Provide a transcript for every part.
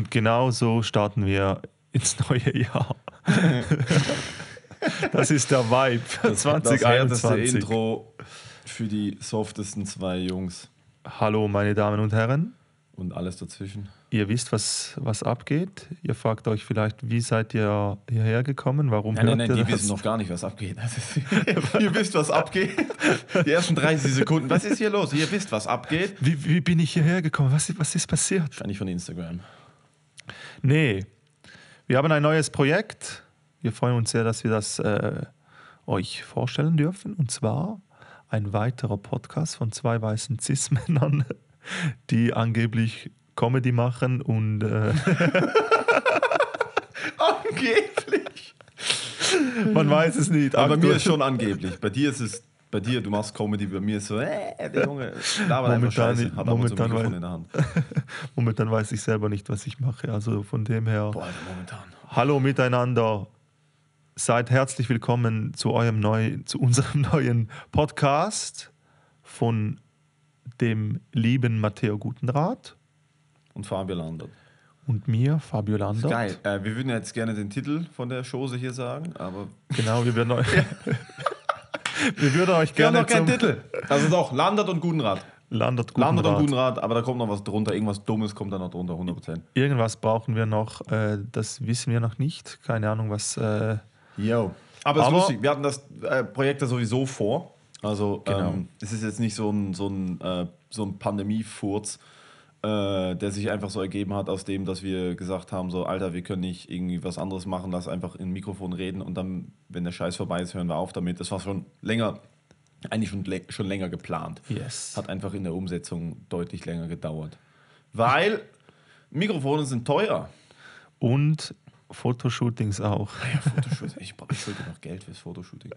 Und genau so starten wir ins neue Jahr. das ist der Vibe Das, das 2021. härteste Intro für die softesten zwei Jungs Hallo, meine Damen und Herren. und alles dazwischen. Ihr wisst, was, was abgeht. Ihr fragt euch vielleicht, wie seid ihr hierher gekommen? Warum Nein, nein, hört nein, ihr die das? wissen noch gar nicht, was abgeht. Das ihr wisst, was abgeht. Die ersten 30 Sekunden. Was ist hier los? Ihr wisst, was abgeht. Wie, wie bin ich hierher gekommen? Was, was ist passiert? Wahrscheinlich von Instagram. Nee, wir haben ein neues Projekt. Wir freuen uns sehr, dass wir das äh, euch vorstellen dürfen. Und zwar ein weiterer Podcast von zwei weißen Cis-Männern, die angeblich Comedy machen und äh, Angeblich. man weiß es nicht. Aber bei mir ist schon angeblich. Bei dir ist es, bei dir, du machst Comedy, bei mir ist so, äh, der Junge, labert einfach Momentan Scheiße, hat aber so ein momentan weiß- in der Hand. Momentan weiß ich selber nicht, was ich mache. Also von dem her, Boah, Alter, momentan. hallo miteinander. Seid herzlich willkommen zu eurem neu, zu unserem neuen Podcast von dem lieben Matteo Gutenrat Und Fabio landet. und mir, Fabio Landert. Geil. Äh, wir würden jetzt gerne den Titel von der Chose hier sagen, aber Genau, wir würden euch, wir würden euch wir haben gerne noch keinen Titel. Also doch, Landert und Gutenrat. Landert Landert und Gutenrat. Gutenrat, aber da kommt noch was drunter. Irgendwas Dummes kommt da noch drunter, 100%. Irgendwas brauchen wir noch, äh, das wissen wir noch nicht. Keine Ahnung, was. Äh, Yo. Aber es ist lustig, wir hatten das äh, Projekt ja sowieso vor. Also Genau. ähm, es ist jetzt nicht so ein, so ein, äh, so ein Pandemiefurz, äh, der sich einfach so ergeben hat, aus dem, dass wir gesagt haben, so Alter, wir können nicht irgendwie was anderes machen, lass einfach in Mikrofon reden und dann, wenn der Scheiß vorbei ist, hören wir auf damit. Das war schon länger, eigentlich schon, schon länger geplant. yes. Hat einfach in der Umsetzung deutlich länger gedauert. Weil Mikrofone sind teuer. Und Fotoshootings auch. Fotoshooting. Ich, ich schulde noch Geld fürs Fotoshooting.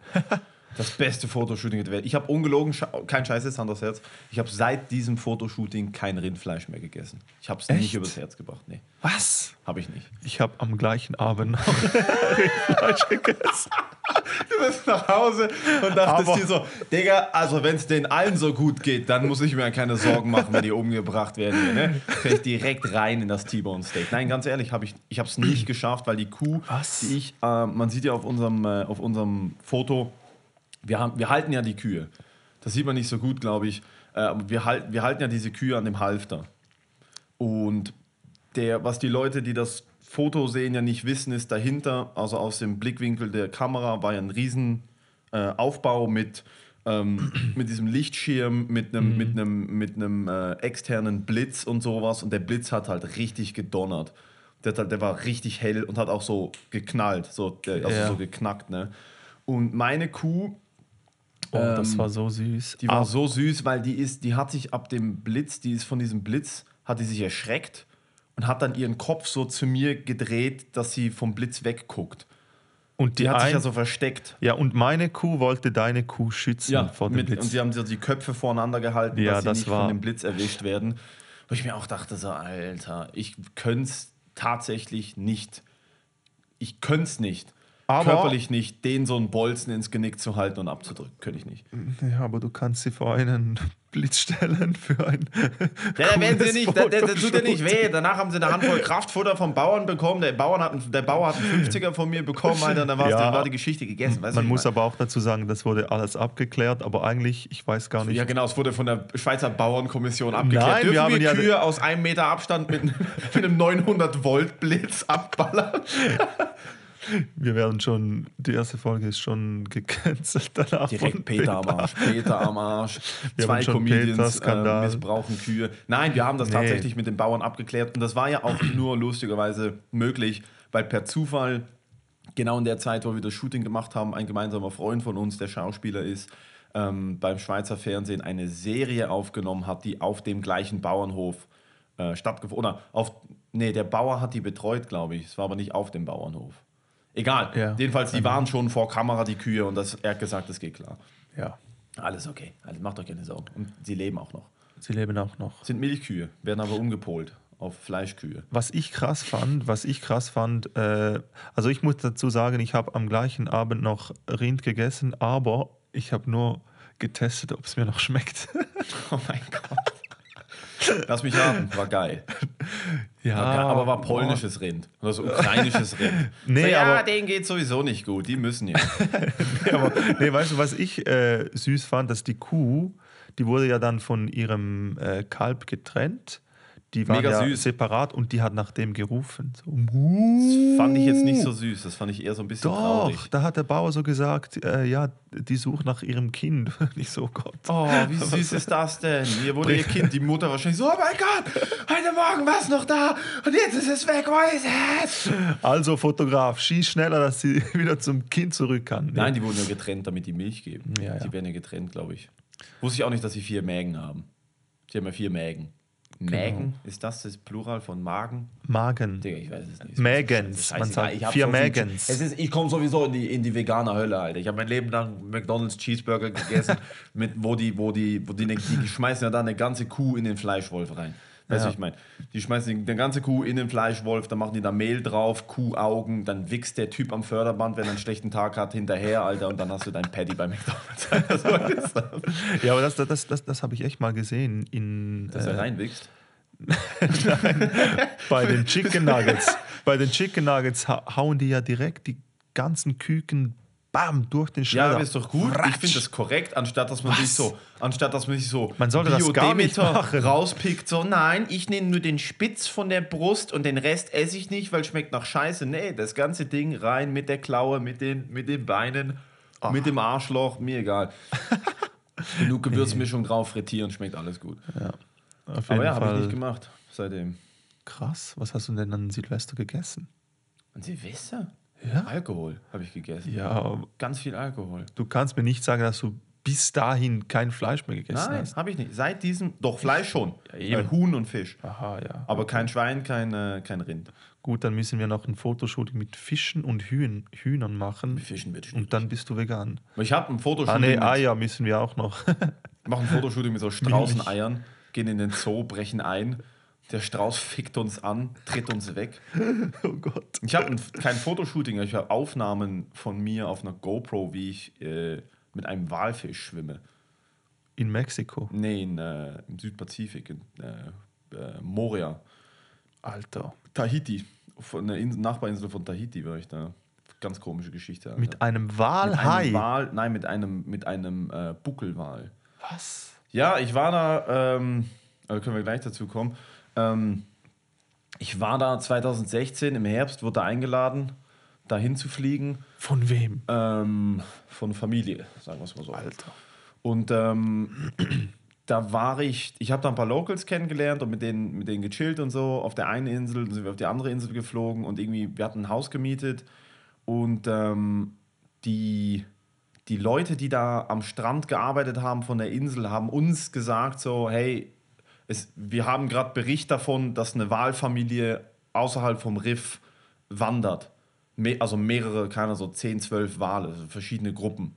Das beste Fotoshooting der Welt. Ich habe ungelogen, kein Scheiß jetzt, Hand aufs Herz. Ich habe seit diesem Fotoshooting kein Rindfleisch mehr gegessen. Ich habe es nicht übers Herz gebracht. Nee, Was? habe ich nicht. Ich habe am gleichen Abend noch Rindfleisch gegessen. Du bist nach Hause und dachtest Aber- dir so, Digga, also wenn es denen allen so gut geht, dann muss ich mir keine Sorgen machen, wenn die umgebracht werden. Hier, ne? Fäll ich direkt rein in das T-Bone Steak. Nein, ganz ehrlich, hab ich, ich habe es nicht geschafft, weil die Kuh, Was? die ich, äh, man sieht ja auf unserem, äh, auf unserem Foto, wir, haben, wir halten ja die Kühe. Das sieht man nicht so gut, glaube ich. Äh, wir, halt, wir halten ja diese Kühe an dem Halfter. Und der, was die Leute, die das Foto sehen, ja nicht wissen, ist dahinter, also aus dem Blickwinkel der Kamera, war ja ein riesen äh, Aufbau mit, ähm, mit diesem Lichtschirm, mit einem mit einem mit einem äh, externen Blitz und sowas. Und der Blitz hat halt richtig gedonnert. Der, halt, der war richtig hell und hat auch so geknallt, so, der, also Ja. so geknackt. Ne? Und meine Kuh, Oh, das Ähm, war so süß. die war Ah, so süß, weil die ist, die hat sich ab dem Blitz, die ist von diesem Blitz, hat die sich erschreckt und hat dann ihren Kopf so zu mir gedreht, dass sie vom Blitz wegguckt. und Die, die hat sich ein, ja so versteckt. ja, und meine Kuh wollte deine Kuh schützen vor dem mit, Blitz. und sie haben so die Köpfe voreinander gehalten, Ja, dass sie das nicht war- von dem Blitz erwischt werden. Wo ich mir auch dachte, so, Alter, ich könnte es tatsächlich nicht. Ich könnte es nicht. Aber- Körperlich nicht, den so einen Bolzen ins Genick zu halten und abzudrücken. Könnte ich nicht. ja, aber du kannst sie vor einen Blitz stellen für ein. Ja, da werden sie nicht, da, da, das tut ja nicht weh. Danach haben sie eine Handvoll Kraftfutter vom Bauern bekommen. Der, Bauern hat, einen- der Bauer hat einen 50er von mir bekommen, Alter, und dann Ja. die, war die Geschichte gegessen. Weißt Man muss aber auch dazu sagen, das wurde alles abgeklärt, aber eigentlich, ich weiß gar nicht. Ja, genau, es wurde von der Schweizer Bauernkommission abgeklärt. Nein, Dürfen wir haben wir ja- Kühe aus einem Meter Abstand mit, mit einem 900-Volt-Blitz abballern? Wir werden schon, die erste Folge ist schon gecancelt danach. Direkt Peter am Arsch. Peter am Arsch. Wir Zwei Comedians äh, missbrauchen Kühe. Nein, wir haben das Nee. tatsächlich mit den Bauern abgeklärt. Und das war ja auch nur lustigerweise möglich, weil per Zufall, genau in der Zeit, wo wir das Shooting gemacht haben, ein gemeinsamer Freund von uns, der Schauspieler ist, ähm, beim Schweizer Fernsehen eine Serie aufgenommen hat, die auf dem gleichen Bauernhof äh, stattgefunden Oder auf. Nee, der Bauer hat die betreut, glaube ich. Es war aber nicht auf dem Bauernhof. Egal. Ja. Jedenfalls, die waren schon vor Kamera, die Kühe, und das, er hat gesagt, das geht klar. Ja, Alles okay. Also macht euch keine Sorgen. Und sie leben auch noch. sie leben auch noch. Sind Milchkühe, werden aber umgepolt auf Fleischkühe. Was ich krass fand, was ich krass fand, äh, also ich muss dazu sagen, ich habe am gleichen Abend noch Rind gegessen, aber ich habe nur getestet, ob es mir noch schmeckt. Oh mein Gott. Lass mich raten, war geil. Ja, War geil, aber war polnisches Rind. Oder so ukrainisches Rind. Nee, so, ja, aber- denen geht sowieso nicht gut. Die müssen ja. Ja, aber, nee, weißt du, was ich äh, süß fand, dass die Kuh, die wurde ja dann von ihrem äh, Kalb getrennt. Die war Mega ja süß. separat und die hat nach dem gerufen. So, Das fand ich jetzt nicht so süß. Das fand ich eher so ein bisschen Doch, traurig. da hat der Bauer so gesagt, äh, ja, die sucht nach ihrem Kind. Nicht so, oh Gott. Oh, wie süß ist das denn? Hier wurde ihr Kind, die Mutter wahrscheinlich so, oh mein Gott, heute Morgen war es noch da und jetzt ist es weg, wo ist es? Also Fotograf, schieß schneller, dass sie wieder zum Kind zurück kann. Nein, die wurden ja getrennt, damit die Milch geben. Ja, ja. Die werden ja getrennt, glaube ich. Wusste ich auch nicht, dass sie vier Mägen haben. Die haben ja vier Mägen. Mägen? Ist das das Plural von Magen? Magen. Digga, ich weiß es nicht. Mägens. Man sagt Ich vier so viel- Mägens. Es ist, ich komme sowieso in die, in die vegane Hölle, Alter. Ich habe mein Leben lang McDonalds Cheeseburger gegessen, mit, wo die, wo die, wo die, die, die schmeißen ja da eine ganze Kuh in den Fleischwolf rein. Weißt du, Ja. was ich meine? Die schmeißen die, die ganze Kuh in den Fleischwolf, dann machen die da Mehl drauf, Kuhaugen, dann wichst der Typ am Förderband, wenn er einen schlechten Tag hat, hinterher, Alter, und dann hast du dein Patty bei McDonalds. Alter, so ist das. Ja, aber das, das, das, das habe ich echt mal gesehen in, Dass er äh, reinwichst. bei den Chicken Nuggets. bei den Chicken Nuggets ha hauen die ja direkt die ganzen Küken bam durch den Ja, Schredder. aber ist doch gut. Ich Ratsch. finde das korrekt, anstatt dass man sich so, anstatt dass man sich so Man sollte das gar nicht Bio-Demeter machen. rauspickt. So, nein, ich nehme nur den Spitz von der Brust und den Rest esse ich nicht, weil schmeckt nach Scheiße. Nee, das ganze Ding rein mit der Klaue, mit den, mit den Beinen, mit dem Arschloch, mir egal. Genug Gewürzmischung drauf, frittieren, schmeckt alles gut. Auf Aber jeden ja, habe ich nicht gemacht seitdem. krass. Was hast du denn an Silvester gegessen? Und Silvester? Ja. Alkohol habe ich gegessen. Ja, Ganz viel Alkohol. du kannst mir nicht sagen, dass du bis dahin kein Fleisch mehr gegessen Nein, hast. habe ich nicht. Seit diesem, doch Fleisch schon. eben. Äh, Huhn und Fisch. Aha, ja. Aber kein Schwein, kein, äh, kein Rind. Gut, dann müssen wir noch ein Fotoshooting mit Fischen und Hühn, Hühnern machen. Fischen wird Und dann bist du vegan. Ich habe ein Fotoshooting, Ah, nee, mit, Eier müssen wir auch noch. mach ein Fotoshooting mit so Straußeneiern, gehen in den Zoo, brechen ein. Der Strauß fickt uns an, tritt uns weg. oh Gott. Ich habe kein Fotoshooting, ich habe Aufnahmen von mir auf einer GoPro, wie ich äh, mit einem Walfisch schwimme. In Mexiko. Nee, in, äh, im Südpazifik, in äh, äh, Moria. Alter. Tahiti, von der Insel, Nachbarinsel von Tahiti war ich da. Ganz komische Geschichte. Alter. Mit einem Mit Walhai. einem Wal, nein, mit einem, mit einem äh, Buckelwal. Was? Ja, ich war da, ähm, also können wir gleich dazu kommen. Ähm, ich war da 2016 im Herbst, wurde da eingeladen, dahin zu fliegen. Von wem? Ähm, von Familie, sagen wir es mal so. Alter. Und ähm, da war ich, ich habe da ein paar Locals kennengelernt und mit denen, mit denen gechillt und so. Auf der einen Insel dann sind wir auf die andere Insel geflogen und irgendwie, wir hatten ein Haus gemietet und ähm, die, die Leute, die da am Strand gearbeitet haben von der Insel, haben uns gesagt so, hey, es, wir haben gerade Bericht davon, dass eine Walfamilie außerhalb vom Riff wandert. Me also mehrere, keine so 10, 12 Wale, also verschiedene Gruppen.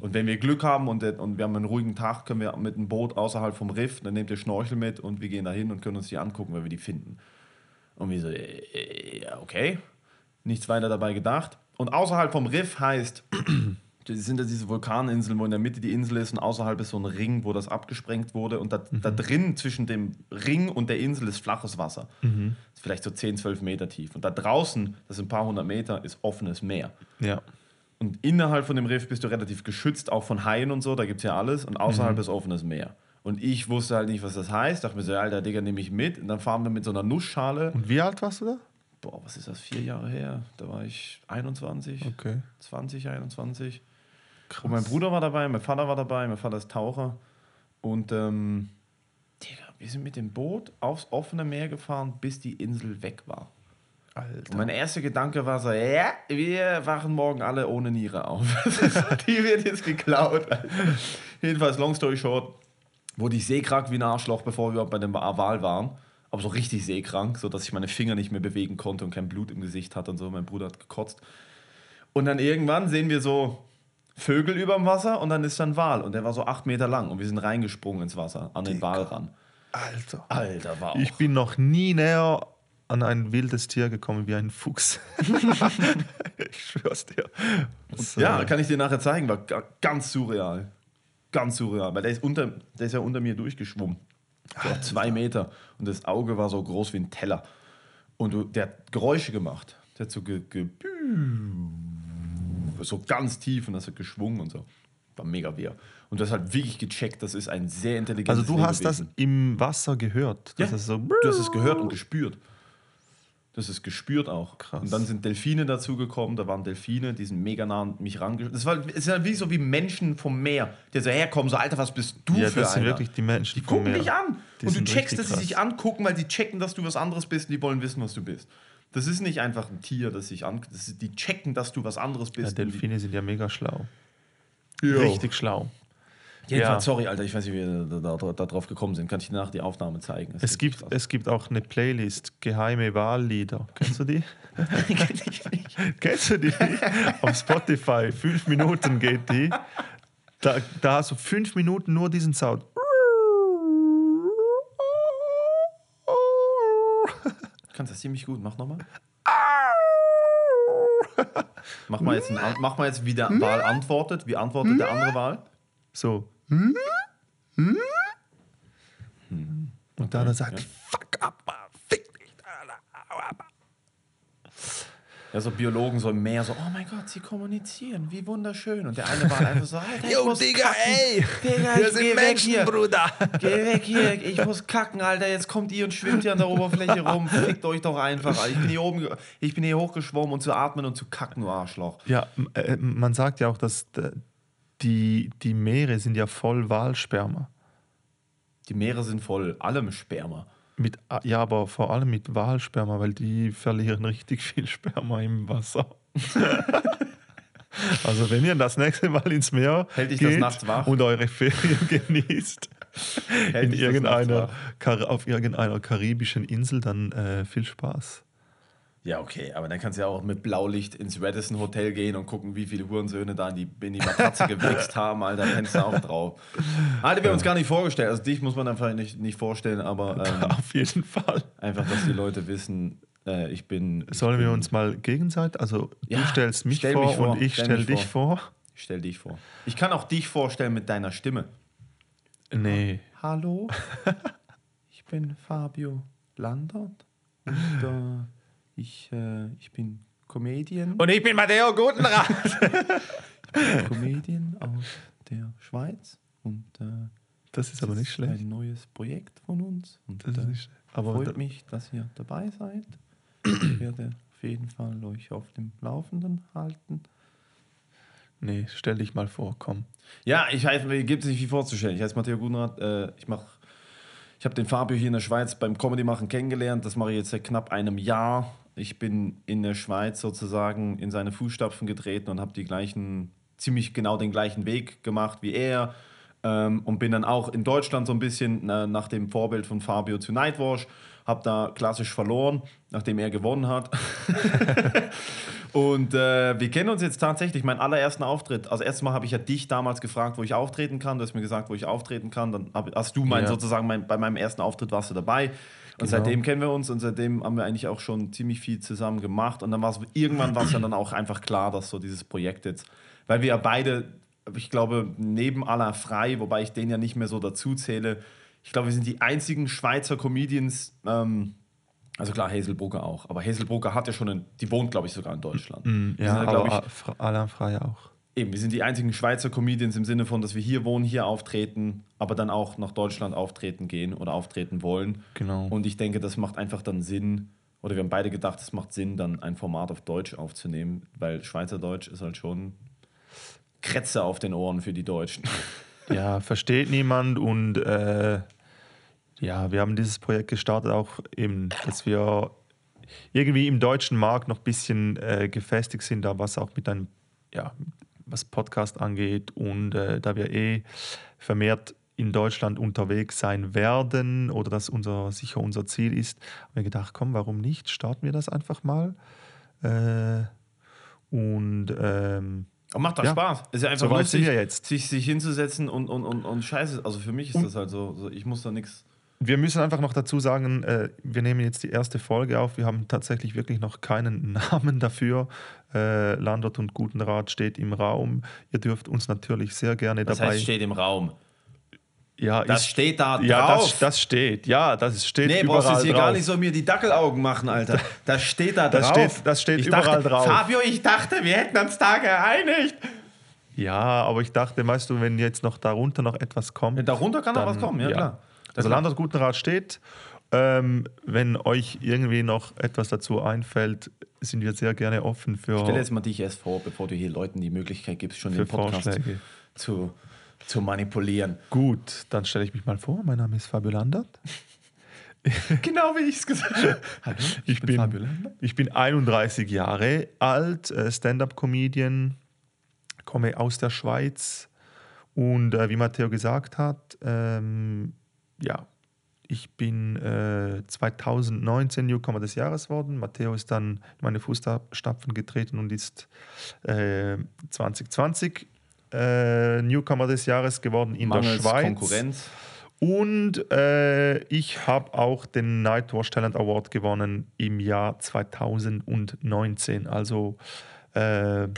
Und wenn wir Glück haben und, und wir haben einen ruhigen Tag, können wir mit einem Boot außerhalb vom Riff, dann nehmt ihr Schnorchel mit und wir gehen da hin und können uns die angucken, wenn wir die finden. Und wir so, äh, äh, ja, okay. Nichts weiter dabei gedacht. Und außerhalb vom Riff heißt, das sind ja diese Vulkaninseln, wo in der Mitte die Insel ist und außerhalb ist so ein Ring, wo das abgesprengt wurde. Und da, da drin zwischen dem Ring und der Insel ist flaches Wasser. Ist vielleicht so 10, 12 Meter tief. Und da draußen, das sind ein paar hundert Meter, ist offenes Meer. Ja. Und innerhalb von dem Riff bist du relativ geschützt, auch von Haien und so, da gibt es ja alles. Und außerhalb ist offenes Meer. Und ich wusste halt nicht, was das heißt. Dachte mir so, Alter, Digga, nehme ich mit. Und dann fahren wir mit so einer Nussschale. Und wie alt warst du da? Boah, was ist das? Vier Jahre her. Da war ich 21, Okay. 20, 21. Krass. Und mein Bruder war dabei, mein Vater war dabei, mein Vater ist Taucher. Und ähm, Digga, wir sind mit dem Boot aufs offene Meer gefahren, bis die Insel weg war. Alter. Und mein erster Gedanke war so, ja, wir wachen morgen alle ohne Niere auf. die wird jetzt geklaut. Jedenfalls, long story short, wurde ich seekrank wie ein Arschloch, bevor wir bei dem Wal waren. Aber so richtig seekrank, so dass ich meine Finger nicht mehr bewegen konnte und kein Blut im Gesicht hatte und so. Mein Bruder hat gekotzt. Und dann irgendwann sehen wir so Vögel überm Wasser und dann ist da ein Wal. Und der war so acht Meter lang und wir sind reingesprungen ins Wasser, an den Wal ran. Alter. Alter, war auch. Ich bin noch nie näher an ein wildes Tier gekommen wie ein Fuchs. ich schwör's dir. Das, Ja, kann ich dir nachher zeigen, war ga- ganz surreal. Ganz surreal, weil der ist, unter, der ist ja unter mir durchgeschwommen. So zwei Meter. Und das Auge war so groß wie ein Teller. Und du, der hat Geräusche gemacht. Der hat so ge, ge so ganz tief und das hat geschwungen und so. War mega wehr. Und du hast halt wirklich gecheckt, das ist ein sehr intelligentes Also du hast das im Wasser gehört. Ja, Das ist so, du hast es gehört und gespürt. Das ist gespürt auch. Krass. Und dann sind Delfine dazugekommen, da waren Delfine, die sind mega nah an mich rangeschwommen. Das war, es ist ja wie so wie Menschen vom Meer, die so herkommen, so Alter, was bist du ja, für das sind einer? wirklich die Menschen Die gucken Meer. dich an. Die und du sind checkst, dass sie sich angucken, weil die checken, dass du was anderes bist und die wollen wissen, was du bist. Das ist nicht einfach ein Tier, das sich an. Das ist, die checken, dass du was anderes Ja, bist. Delfine sind ja mega schlau. Jo. Richtig schlau. Jedenfalls, Ja. sorry, Alter, ich weiß nicht, wie wir da, da, da drauf gekommen sind. Kann ich dir nach die Aufnahme zeigen? Das Es gibt, krass. es gibt auch eine Playlist, geheime Wahllieder. Kennst du die? Kennst du die? Auf Spotify, fünf Minuten geht die. Da, da hast du fünf Minuten nur diesen Sound. Kannst das ziemlich gut. Mach nochmal. Mach mal jetzt, ein, mach mal jetzt wie der Wahl antwortet. Wie antwortet der andere Wahl? So. Und dann sagt, fuck up, man, fick dich. Alter, au, ab. Ja, so Biologen so im Meer, so, oh mein Gott, sie kommunizieren, wie wunderschön. Und der eine war einfach so, Alter, ich Yo, muss Digga, kacken. ey, Digga, wir ich sind weg hier. Menschen, Bruder. Geh weg hier, ich muss kacken, Alter. Jetzt kommt ihr und schwimmt hier an der Oberfläche rum. Fickt euch doch einfach. Ich bin hier oben, ich bin hier hochgeschwommen, um zu atmen und zu kacken, du Arschloch. Ja, äh, man sagt ja auch, dass die, die Meere sind ja voll Walsperma. Die Meere sind voll allem Sperma. Mit, ja, aber vor allem mit Walsperma, weil die verlieren richtig viel Sperma im Wasser. also wenn ihr das nächste Mal ins Meer Hält geht und eure Ferien genießt Hält in irgendeiner, auf irgendeiner karibischen Insel, dann äh, viel Spaß. Ja, okay, aber dann kannst du ja auch mit Blaulicht ins Radisson Hotel gehen und gucken, wie viele Hurensöhne da in die, in die Matratze gewichst haben, Alter, kennst du auch drauf. Alter, wir haben uns gar nicht vorgestellt. Also dich muss man einfach nicht, nicht vorstellen, aber ähm, Auf jeden Fall. einfach, dass die Leute wissen, äh, ich bin. Ich Sollen bin, wir uns mal gegenseitig, also Ja, du stellst mich, stell vor, mich vor, und ich stell stell dich vor. Ich stell dich vor. Ich kann auch dich vorstellen mit deiner Stimme. Nee. Hallo, ich bin Fabio Landert und äh, ich, äh, ich bin Comedian. Und ich bin Matteo Gutenrat. Comedian aus der Schweiz und äh, Das ist aber nicht schlecht. ein neues Projekt von uns. Und Das ist äh, nicht, aber freut mich, dass ihr dabei seid. Ich werde auf jeden Fall euch auf dem Laufenden halten. nee, stell dich mal vor, komm. Ja, ich heiße, mir gibt es nicht viel vorzustellen. Ich heiße Matteo Gudenrath. Äh, ich mache, ich habe den Fabio hier in der Schweiz beim Comedy machen kennengelernt. Das mache ich jetzt seit knapp einem Jahr. Ich bin in der Schweiz sozusagen in seine Fußstapfen getreten und habe die gleichen, ziemlich genau den gleichen Weg gemacht wie er. Ähm, und bin dann auch in Deutschland so ein bisschen äh, nach dem Vorbild von Fabio zu Nightwash. Habe da klassisch verloren, nachdem er gewonnen hat. Und äh, wir kennen uns jetzt tatsächlich, meinen allerersten Auftritt. Also erstes Mal habe ich ja dich damals gefragt, wo ich auftreten kann. Du hast mir gesagt, wo ich auftreten kann. Dann hab, hast du mein, Ja. sozusagen mein, bei meinem ersten Auftritt warst du dabei. Und Genau. seitdem kennen wir uns und seitdem haben wir eigentlich auch schon ziemlich viel zusammen gemacht. Und dann war es irgendwann war es ja dann auch einfach klar, dass so dieses Projekt jetzt, weil wir ja beide, ich glaube, neben aller frei, wobei ich den ja nicht mehr so dazu zähle, ich glaube, wir sind die einzigen Schweizer Comedians, ähm, also klar, Hazel Brugger auch, aber Hazel Brugger hat ja schon, einen, die wohnt, glaube ich, sogar in Deutschland. Mm, Ja, ja, aber ich, Alain Frey auch. Eben, wir sind die einzigen Schweizer Comedians im Sinne von, dass wir hier wohnen, hier auftreten, aber dann auch nach Deutschland auftreten gehen oder auftreten wollen. Genau. Und ich denke, das macht einfach dann Sinn, oder wir haben beide gedacht, es macht Sinn, dann ein Format auf Deutsch aufzunehmen, weil Schweizerdeutsch ist halt schon Kretze auf den Ohren für die Deutschen. Ja, versteht niemand und äh, ja, wir haben dieses Projekt gestartet auch eben, dass wir irgendwie im deutschen Markt noch ein bisschen äh, gefestigt sind, da was auch mit einem, ja, was Podcast angeht und äh, da wir eh vermehrt in Deutschland unterwegs sein werden oder das unser, sicher unser Ziel ist, haben wir gedacht, komm, warum nicht? Starten wir das einfach mal. Äh, und ähm, Aber macht doch Ja. Spaß. Ist ja einfach So lustig, jetzt. Sich, sich hinzusetzen und, und, und, und scheiße. Also für mich ist Und- das halt so, so ich muss da nichts. Wir müssen einfach noch dazu sagen, äh, wir nehmen jetzt die erste Folge auf. Wir haben tatsächlich wirklich noch keinen Namen dafür. Äh, Landert und Gutenrat steht im Raum. Ihr dürft uns natürlich sehr gerne Das dabei. heißt, steht im Raum. Ja, Das ist- steht da Ja, drauf. das, das steht. Ja, das steht Nee, überall brauchst jetzt hier drauf. gar nicht so mir die Dackelaugen machen, Alter. Das steht da Das drauf. steht- das steht ich überall dachte, drauf. Fabio, ich dachte, wir hätten uns da geeinigt. Ja, aber ich dachte, weißt du, wenn jetzt noch darunter noch etwas kommt. Ja, darunter kann noch was kommen, ja, klar. Also Land aus gutem Rat steht. Ähm, wenn euch irgendwie noch etwas dazu einfällt, sind wir sehr gerne offen für, Stell jetzt mal dich erst vor, bevor du hier Leuten die Möglichkeit gibst, schon den Podcast Vorschläge. zu, zu manipulieren. Gut, dann stelle ich mich mal vor. Mein Name ist Fabio Landert. Genau wie ich es gesagt habe. Hallo, Ich bin, Fabio Landert. ich bin 31 Jahre alt, äh, Stand-up-Comedian, komme aus der Schweiz und äh, wie Matteo gesagt hat, ähm, ja, ich bin äh, 2019 Newcomer des Jahres worden. Matteo ist dann in meine Fußstapfen getreten und ist äh, 2020 äh, Newcomer des Jahres geworden in der Mangels Schweiz. Konkurrenz. Und äh, ich habe auch den Nightwatch Talent Award gewonnen im Jahr 2019. Also äh,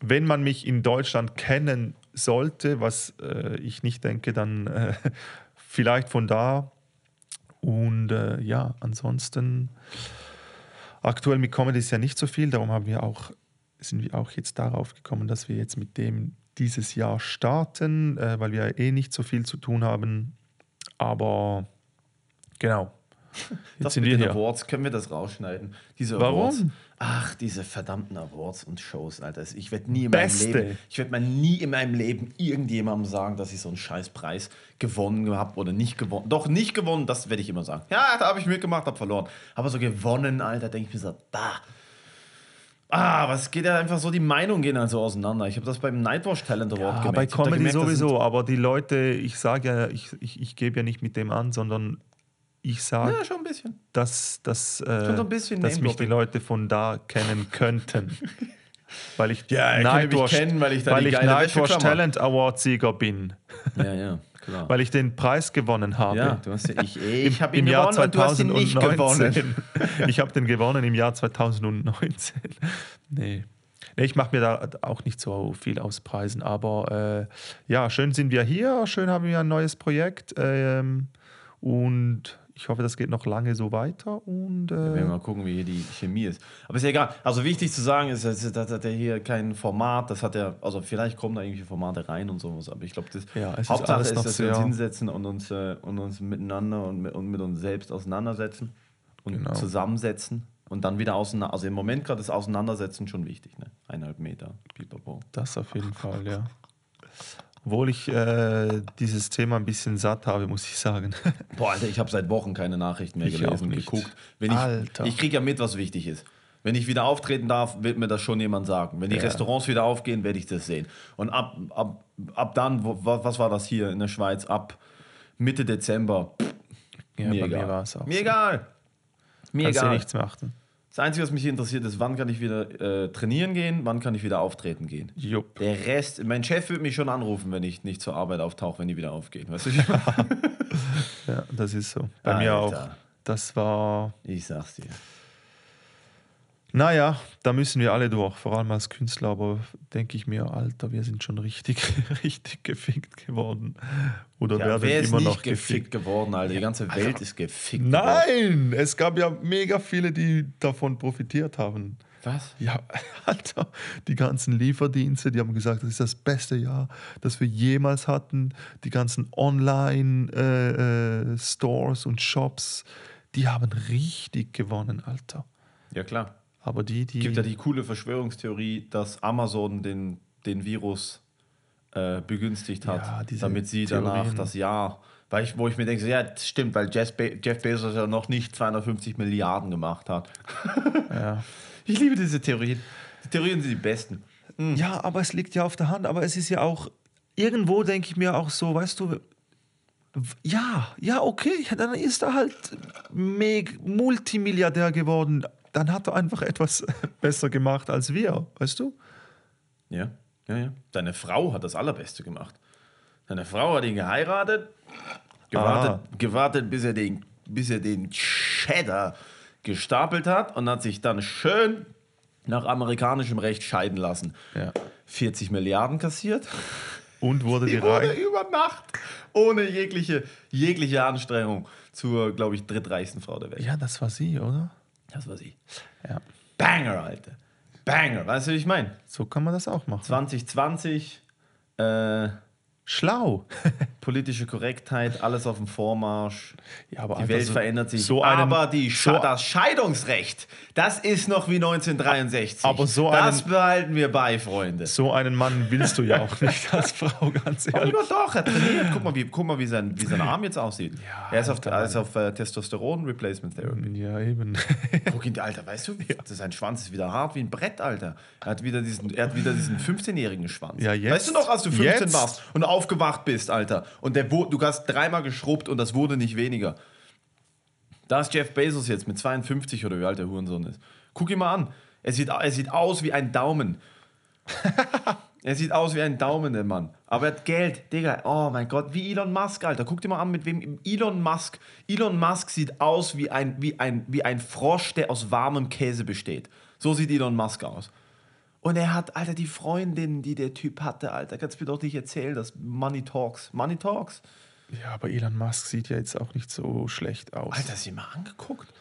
wenn man mich in Deutschland kennen sollte, was äh, ich nicht denke, dann vielleicht von da. Und äh, ja, ansonsten aktuell mit Comedy ist ja nicht so viel, darum haben wir auch, sind wir auch jetzt darauf gekommen, dass wir jetzt mit dem dieses Jahr starten, äh, weil wir eh nicht so viel zu tun haben. Aber genau. Jetzt Das sind wir hier. Awards, können wir das rausschneiden? Diese Warum? Ach, diese verdammten Awards und Shows, Alter. Ich werde nie in Beste. meinem Leben, ich werde mal nie in meinem Leben irgendjemandem sagen, dass ich so einen scheiß Preis gewonnen habe oder nicht gewonnen. Doch nicht gewonnen, das werde ich immer sagen. Ja, da habe ich mitgemacht, habe verloren. Aber so gewonnen, Alter, denke ich mir so, da. Ah, was geht ja einfach so, die Meinungen gehen also auseinander. Ich habe das beim Nightwatch Talent Award Ja, gemerkt. bei Comedy gemerkt, sowieso, aber die Leute, ich sage ja, ich, ich, ich gebe ja nicht mit dem an, sondern ich sage, Ja, schon ein bisschen. dass, dass, Schon äh, so ein bisschen dass mich die. Leute von da kennen könnten. weil ich Ja, kennen, weil ich da weil ich Nightwatch Talent Award Sieger bin, Ja, ja, klar. weil ich den Preis gewonnen habe. Ja, du hast ja, ich, ich Im, habe ihn im Jahr gewonnen und du hast ihn 2019. nicht gewonnen. ich habe den gewonnen im Jahr 2019. Nee. Nee, ich mache mir da auch nicht so viel aus Preisen, aber äh, ja, schön sind wir hier, schön haben wir ein neues Projekt ähm, und ich hoffe, das geht noch lange so weiter und Wir werden äh, mal gucken, wie hier die Chemie ist. Aber ist ja egal. Also wichtig zu sagen ist, das hat er hier kein Format. Das hat er, also vielleicht kommen da irgendwelche Formate rein und sowas. Aber ich glaube, das Ja, ist Hauptsache ist, noch dass wir uns hinsetzen und uns, äh, und uns miteinander und mit, und mit uns selbst auseinandersetzen und Genau. zusammensetzen und dann wieder auseinander. Also im Moment gerade ist Auseinandersetzen schon wichtig, ne? Eineinhalb Meter, pipapo. das auf jeden Fall, ja. Obwohl ich äh, dieses Thema ein bisschen satt habe, muss ich sagen. Boah, Alter, ich habe seit Wochen keine Nachrichten mehr Ich gelesen und geguckt. Wenn ich Alter. ich kriege ja mit, was wichtig ist. Wenn ich wieder auftreten darf, wird mir das schon jemand sagen. Wenn die Ja. Restaurants wieder aufgehen, werde ich das sehen. Und ab, ab, ab dann, wo, wa- was war das hier in der Schweiz? Ab Mitte Dezember, pff, Ja, mir bei egal. mir. Mir so. egal. Mir Kannst egal. nichts mehr achten. Das Einzige, was mich hier interessiert, ist, wann kann ich wieder äh, trainieren gehen, wann kann ich wieder auftreten gehen. Jupp. Der Rest, mein Chef wird mich schon anrufen, wenn ich nicht zur Arbeit auftauche, wenn die wieder aufgehen. Weißt du? Ja, das ist so. Bei mir auch. Alter. Das war Ich sag's dir. Naja, da müssen wir alle durch, vor allem als Künstler, aber denke ich mir, Alter, wir sind schon richtig, richtig gefickt geworden. Oder Ja, werden wer ist immer nicht noch gefickt gefickt. geworden, Alter? Die ganze Welt ist gefickt geworden. Nein, es gab ja mega viele, die davon profitiert haben. Was? Ja, Alter, die ganzen Lieferdienste, die haben gesagt, das ist das beste Jahr, das wir jemals hatten. Die ganzen Online-Stores und Shops, die haben richtig gewonnen, Alter. Ja, klar. Aber die, die. Es gibt ja die coole Verschwörungstheorie, dass Amazon den, den Virus äh, begünstigt hat, Ja, damit sie danach Theorien. das Jahr. Weil ich, wo ich mir denke, so, ja, das stimmt, weil Jeff, Be Jeff Bezos ja noch nicht 250 Milliarden gemacht hat. ja. Ich liebe diese Theorien. Die Theorien sind die besten. Ja, aber es liegt ja auf der Hand. Aber es ist ja auch, irgendwo denke ich mir auch so, weißt du, ja, ja, okay, dann ist er halt meg Multimilliardär geworden. Dann hat er einfach etwas besser gemacht als wir, weißt du? Ja, ja, ja. Deine Frau hat das Allerbeste gemacht. Deine Frau hat ihn geheiratet, gewartet, gewartet bis, er den, bis er den Cheddar gestapelt hat und hat sich dann schön nach amerikanischem Recht scheiden lassen. Ja. 40 Milliarden kassiert. Und wurde die, wurde über Nacht, ohne jegliche, jegliche Anstrengung, zur, glaube ich, drittreichsten Frau der Welt. Ja, das war sie, oder? Das war sie. Ja. Banger, Alter. Banger. Weißt du, wie ich meine? So kann man das auch machen. 2020, äh, Schlau. politische Korrektheit, alles auf dem Vormarsch. Ja, aber Die Welt so- verändert sich. so einen- aber die so- das Scheidungsrecht, das ist noch wie 1963. Aber so das einen- behalten wir bei, Freunde. So einen Mann willst du ja auch nicht als Frau, ganz Oh ehrlich. Gott, doch, er trainiert. Guck mal, wie, guck mal, wie, sein, wie sein Arm jetzt aussieht. Ja, er ist auf, er ist auf äh, Testosteron-Replacement Therapy. Ja, eben. Guck ihn, Alter, weißt du, sein Schwanz ist wieder hart wie ein Brett, Alter. Er hat wieder diesen, er hat wieder diesen 15-jährigen Schwanz. Ja, jetzt- Weißt du noch, als du 15 jetzt- warst und aufgewacht bist, Alter, und der, du hast dreimal geschrubbt und das wurde nicht weniger. Da ist Jeff Bezos jetzt mit 52 oder wie alt der Hurensohn ist. Guck ihn mal an. Er sieht, er sieht aus wie ein Daumen. er sieht aus wie ein Daumen, der Mann. Aber er hat Geld, Digga. Oh mein Gott, wie Elon Musk, Alter. Guck dir mal an, mit wem Elon Musk. Elon Musk sieht aus wie ein, wie ein, wie ein Frosch, der aus warmem Käse besteht. So sieht Elon Musk aus. Und er hat, Alter, die Freundin, die der Typ hatte, Alter. Kannst du mir doch nicht erzählen, dass Money Talks. Money Talks. Ja, aber Elon Musk sieht ja jetzt auch nicht so schlecht aus. Alter, ihn mal angeguckt?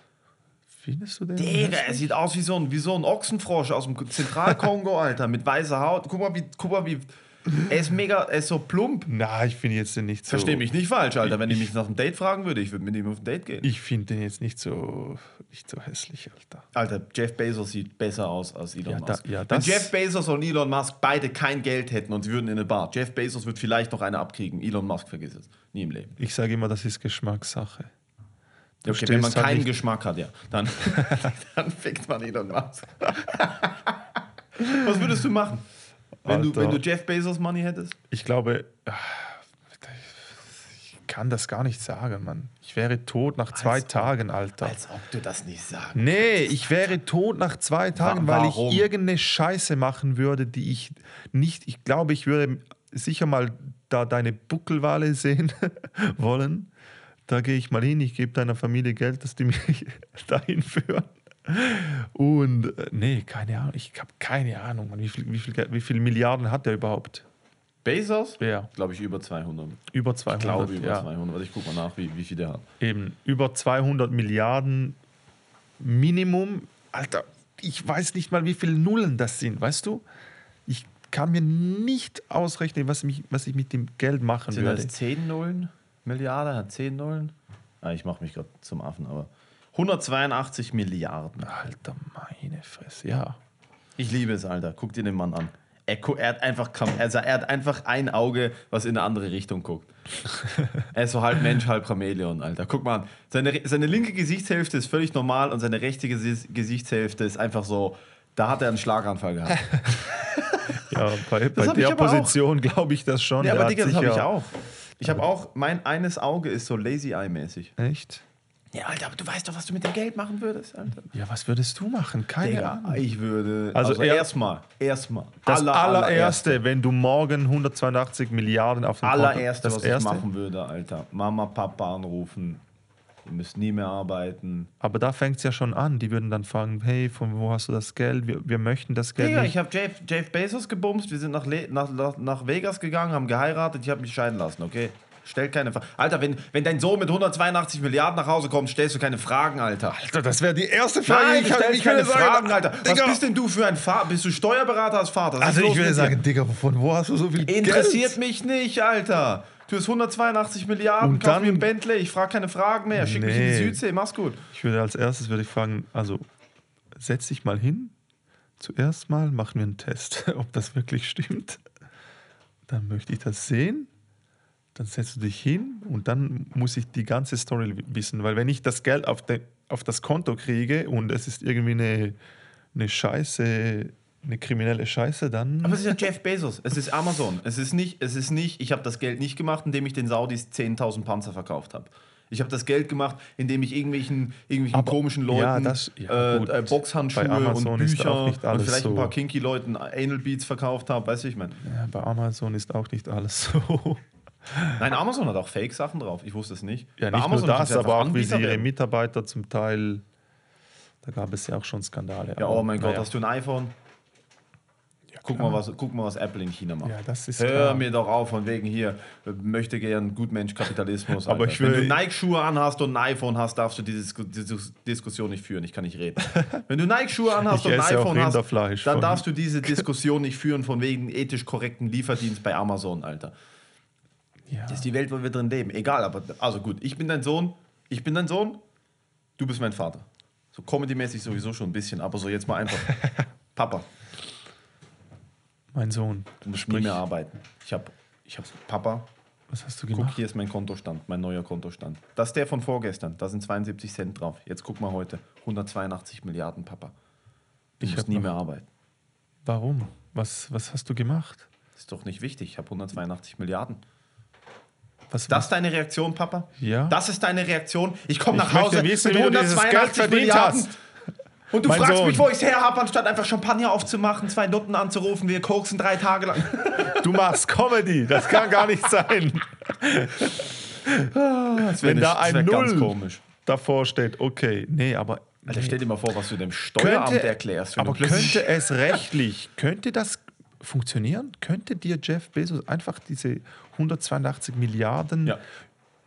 Findest du den? Digga, er sieht aus wie so ein, wie so ein Ochsenfrosch aus dem Zentralkongo, Alter, mit weißer Haut. Guck mal, wie, guck mal, wie. Er ist mega, er ist so plump. Na, ich finde jetzt den nicht so. Versteh mich nicht falsch, Alter. Wenn ich mich nach einem Date fragen würde, ich würde mit ihm auf ein Date gehen. Ich finde den jetzt nicht so, nicht so hässlich, Alter. Alter, Jeff Bezos sieht besser aus als Elon Ja, da- Musk. ja, Wenn das- Jeff Bezos und Elon Musk beide kein Geld hätten und sie würden in eine Bar, Jeff Bezos wird vielleicht noch eine abkriegen. Elon Musk vergiss es. Nie im Leben. Ich sage immer, das ist Geschmackssache. Du Okay, wenn man halt keinen Geschmack hat, ja, dann, dann fickt man Elon Musk. Was würdest du machen, wenn du, wenn du Jeff Bezos Money hättest? Ich glaube, ich kann das gar nicht sagen, Mann. Ich wäre tot nach zwei Als ob- Tagen, Alter. Als ob du das nicht sagen Nee, ich wäre tot nach zwei Tagen, weil warum? ich irgendeine Scheiße machen würde, die ich nicht. Ich glaube, ich würde sicher mal da deine Buckelwale sehen wollen. Da gehe ich mal hin, ich gebe deiner Familie Geld, dass die mich dahin führen. Und äh, nee, keine Ahnung. Ich habe keine Ahnung, Mann. Wie viel, wie, viel, wie viele Milliarden hat der überhaupt? Bezos? Ja, Glaube ich über 200. über 200. Ich glaube über ja. 200. Warte, ich guck mal nach, wie, wie viel der hat. Eben über 200 Milliarden Minimum. Alter, ich weiß nicht mal, wie viele Nullen das sind, weißt du? Ich kann mir nicht ausrechnen, was, mich, was ich mit dem Geld machen Sind würde. das 10 Nullen? Milliarden? Hat 10 Nullen? Ah, ich mache mich gerade zum Affen, aber 182 Milliarden. Alter, meine Fresse, ja. Ich liebe es, Alter. Guck dir den Mann an. Er, er, hat einfach, also er hat einfach ein Auge, was in eine andere Richtung guckt. er ist so halb Mensch, halb Chamäleon, Alter. Guck mal an. Seine, seine linke Gesichtshälfte ist völlig normal und seine rechte Gesi- Gesichtshälfte ist einfach so, da hat er einen Schlaganfall gehabt. ja bei bei der. Position glaube ich das schon. ja, aber Digga, das habe ich auch. Ich habe auch, mein eines Auge ist so Lazy Eye-mäßig. Echt? Ja, Alter, aber du weißt doch, was du mit dem Geld machen würdest, Alter. Ja, was würdest du machen? Keine Digga, Ahnung. ich würde. Also Also, er- erstmal, erstmal. Das aller- allererste, wenn du morgen 182 Milliarden auf dem allererste, Konto... was ich machen würde, Alter. Mama, Papa anrufen. Ihr müsst nie mehr arbeiten. Aber da fängt es ja schon an. Die würden dann fragen, hey, von wo hast du das Geld? Wir, wir möchten das Geld Digga, nicht. ich habe Jeff, Jeff Bezos gebumst. Wir sind nach, Le nach, nach, nach Vegas gegangen, haben geheiratet. Ich habe mich scheiden lassen, okay? Stell keine Fragen. Alter, wenn, wenn dein Sohn mit 182 Milliarden nach Hause kommt, stellst du keine Fragen, Alter. Alter, das wäre die erste Frage. Nein, ich, stellst ich keine sagen, Fragen, Alter. Was Digga, bist denn du für ein Vater? Bist du Steuerberater als Vater? Was Also ich würde sagen? Digga, von wo hast du so viel Interessiert Geld? mich nicht, Alter. Du hast 182 Milliarden, Und kauf mir ein Bentley, ich frage keine Fragen mehr. Schick mich in die Nee. Südsee, mach's gut. Ich würde als erstes würde ich fragen, also setz dich mal hin. Zuerst mal machen wir einen Test, ob das wirklich stimmt. Dann möchte ich das sehen. Dann setzt du dich hin und dann muss ich die ganze Story wissen, weil wenn ich das Geld auf, de, auf das Konto kriege und es ist irgendwie eine, eine Scheiße, eine kriminelle Scheiße, dann Aber es ist ja Jeff Bezos, es ist Amazon. Es ist nicht, es ist nicht, ich habe das Geld nicht gemacht, indem ich den Saudis 10.000 Panzer verkauft habe. Ich habe das Geld gemacht, indem ich irgendwelchen, irgendwelchen Aber- komischen Leuten ja, das- ja, äh, äh, Boxhandschuhe Bei Amazon und Bücher und vielleicht ein so. paar kinky Leuten Anal Beats verkauft habe, weißt du, ich meine. ja, bei Amazon ist auch nicht alles so. Nein, Amazon hat auch Fake-Sachen drauf, ich wusste es nicht. Ja, Bei nicht Amazon nur das, aber auch wie sie ihre. Mitarbeiter zum Teil, da gab es ja auch schon Skandale. Ja, oh mein Gott, naja. hast du ein iPhone? Ja Guck mal, was, guck mal, was Apple in China macht. Ja, das ist Hör klar. mir doch auf, von wegen hier, möchte gern Gutmensch-Kapitalismus. Aber ich will- Wenn du Nike-Schuhe anhast und ein iPhone hast, darfst du diese Disku- diese Diskussion nicht führen. Ich kann nicht reden. Wenn du Nike-Schuhe anhast und ein iPhone hast, dann darfst du diese Diskussion nicht führen von wegen ethisch korrekten Lieferdienst bei Amazon, Alter. Ja. Das ist die Welt, wo wir drin leben. Egal, aber also gut, ich bin dein Sohn, ich bin dein Sohn, du bist mein Vater. So comedy-mäßig sowieso schon ein bisschen, aber so jetzt mal einfach. Papa, Mein Sohn. du musst sprich. nie mehr arbeiten. Ich hab, ich hab, Papa, Was hast du guck, gemacht? hier ist mein Kontostand, mein neuer Kontostand. Das ist der von vorgestern, da sind 72 Cent drauf. Jetzt guck mal heute, 182 Milliarden, Papa. Du Ich musst hab nie mehr arbeiten. Warum? Was, was hast du gemacht? Ist doch nicht wichtig, ich habe 182 Milliarden. Was, Das ist deine Reaktion, Papa? Ja. Das ist deine Reaktion? Ich komme nach möchte Hause wissen, mit wie du dieses Geld 182 verdient Milliarden. hast. Und du Mein fragst Sohn. mich, wo ich es her habe, anstatt einfach Champagner aufzumachen, zwei Nutten anzurufen, wir koksen drei Tage lang. Du machst Comedy, das kann gar nicht sein. Das Wenn da das ein Null komisch. davor steht, okay, nee, aber Alter, nee. stell dir mal vor, was du dem Steueramt erklärst. wenn aber könnte es rechtlich, könnte das funktionieren? Könnte dir Jeff Bezos einfach diese 182 Milliarden Ja.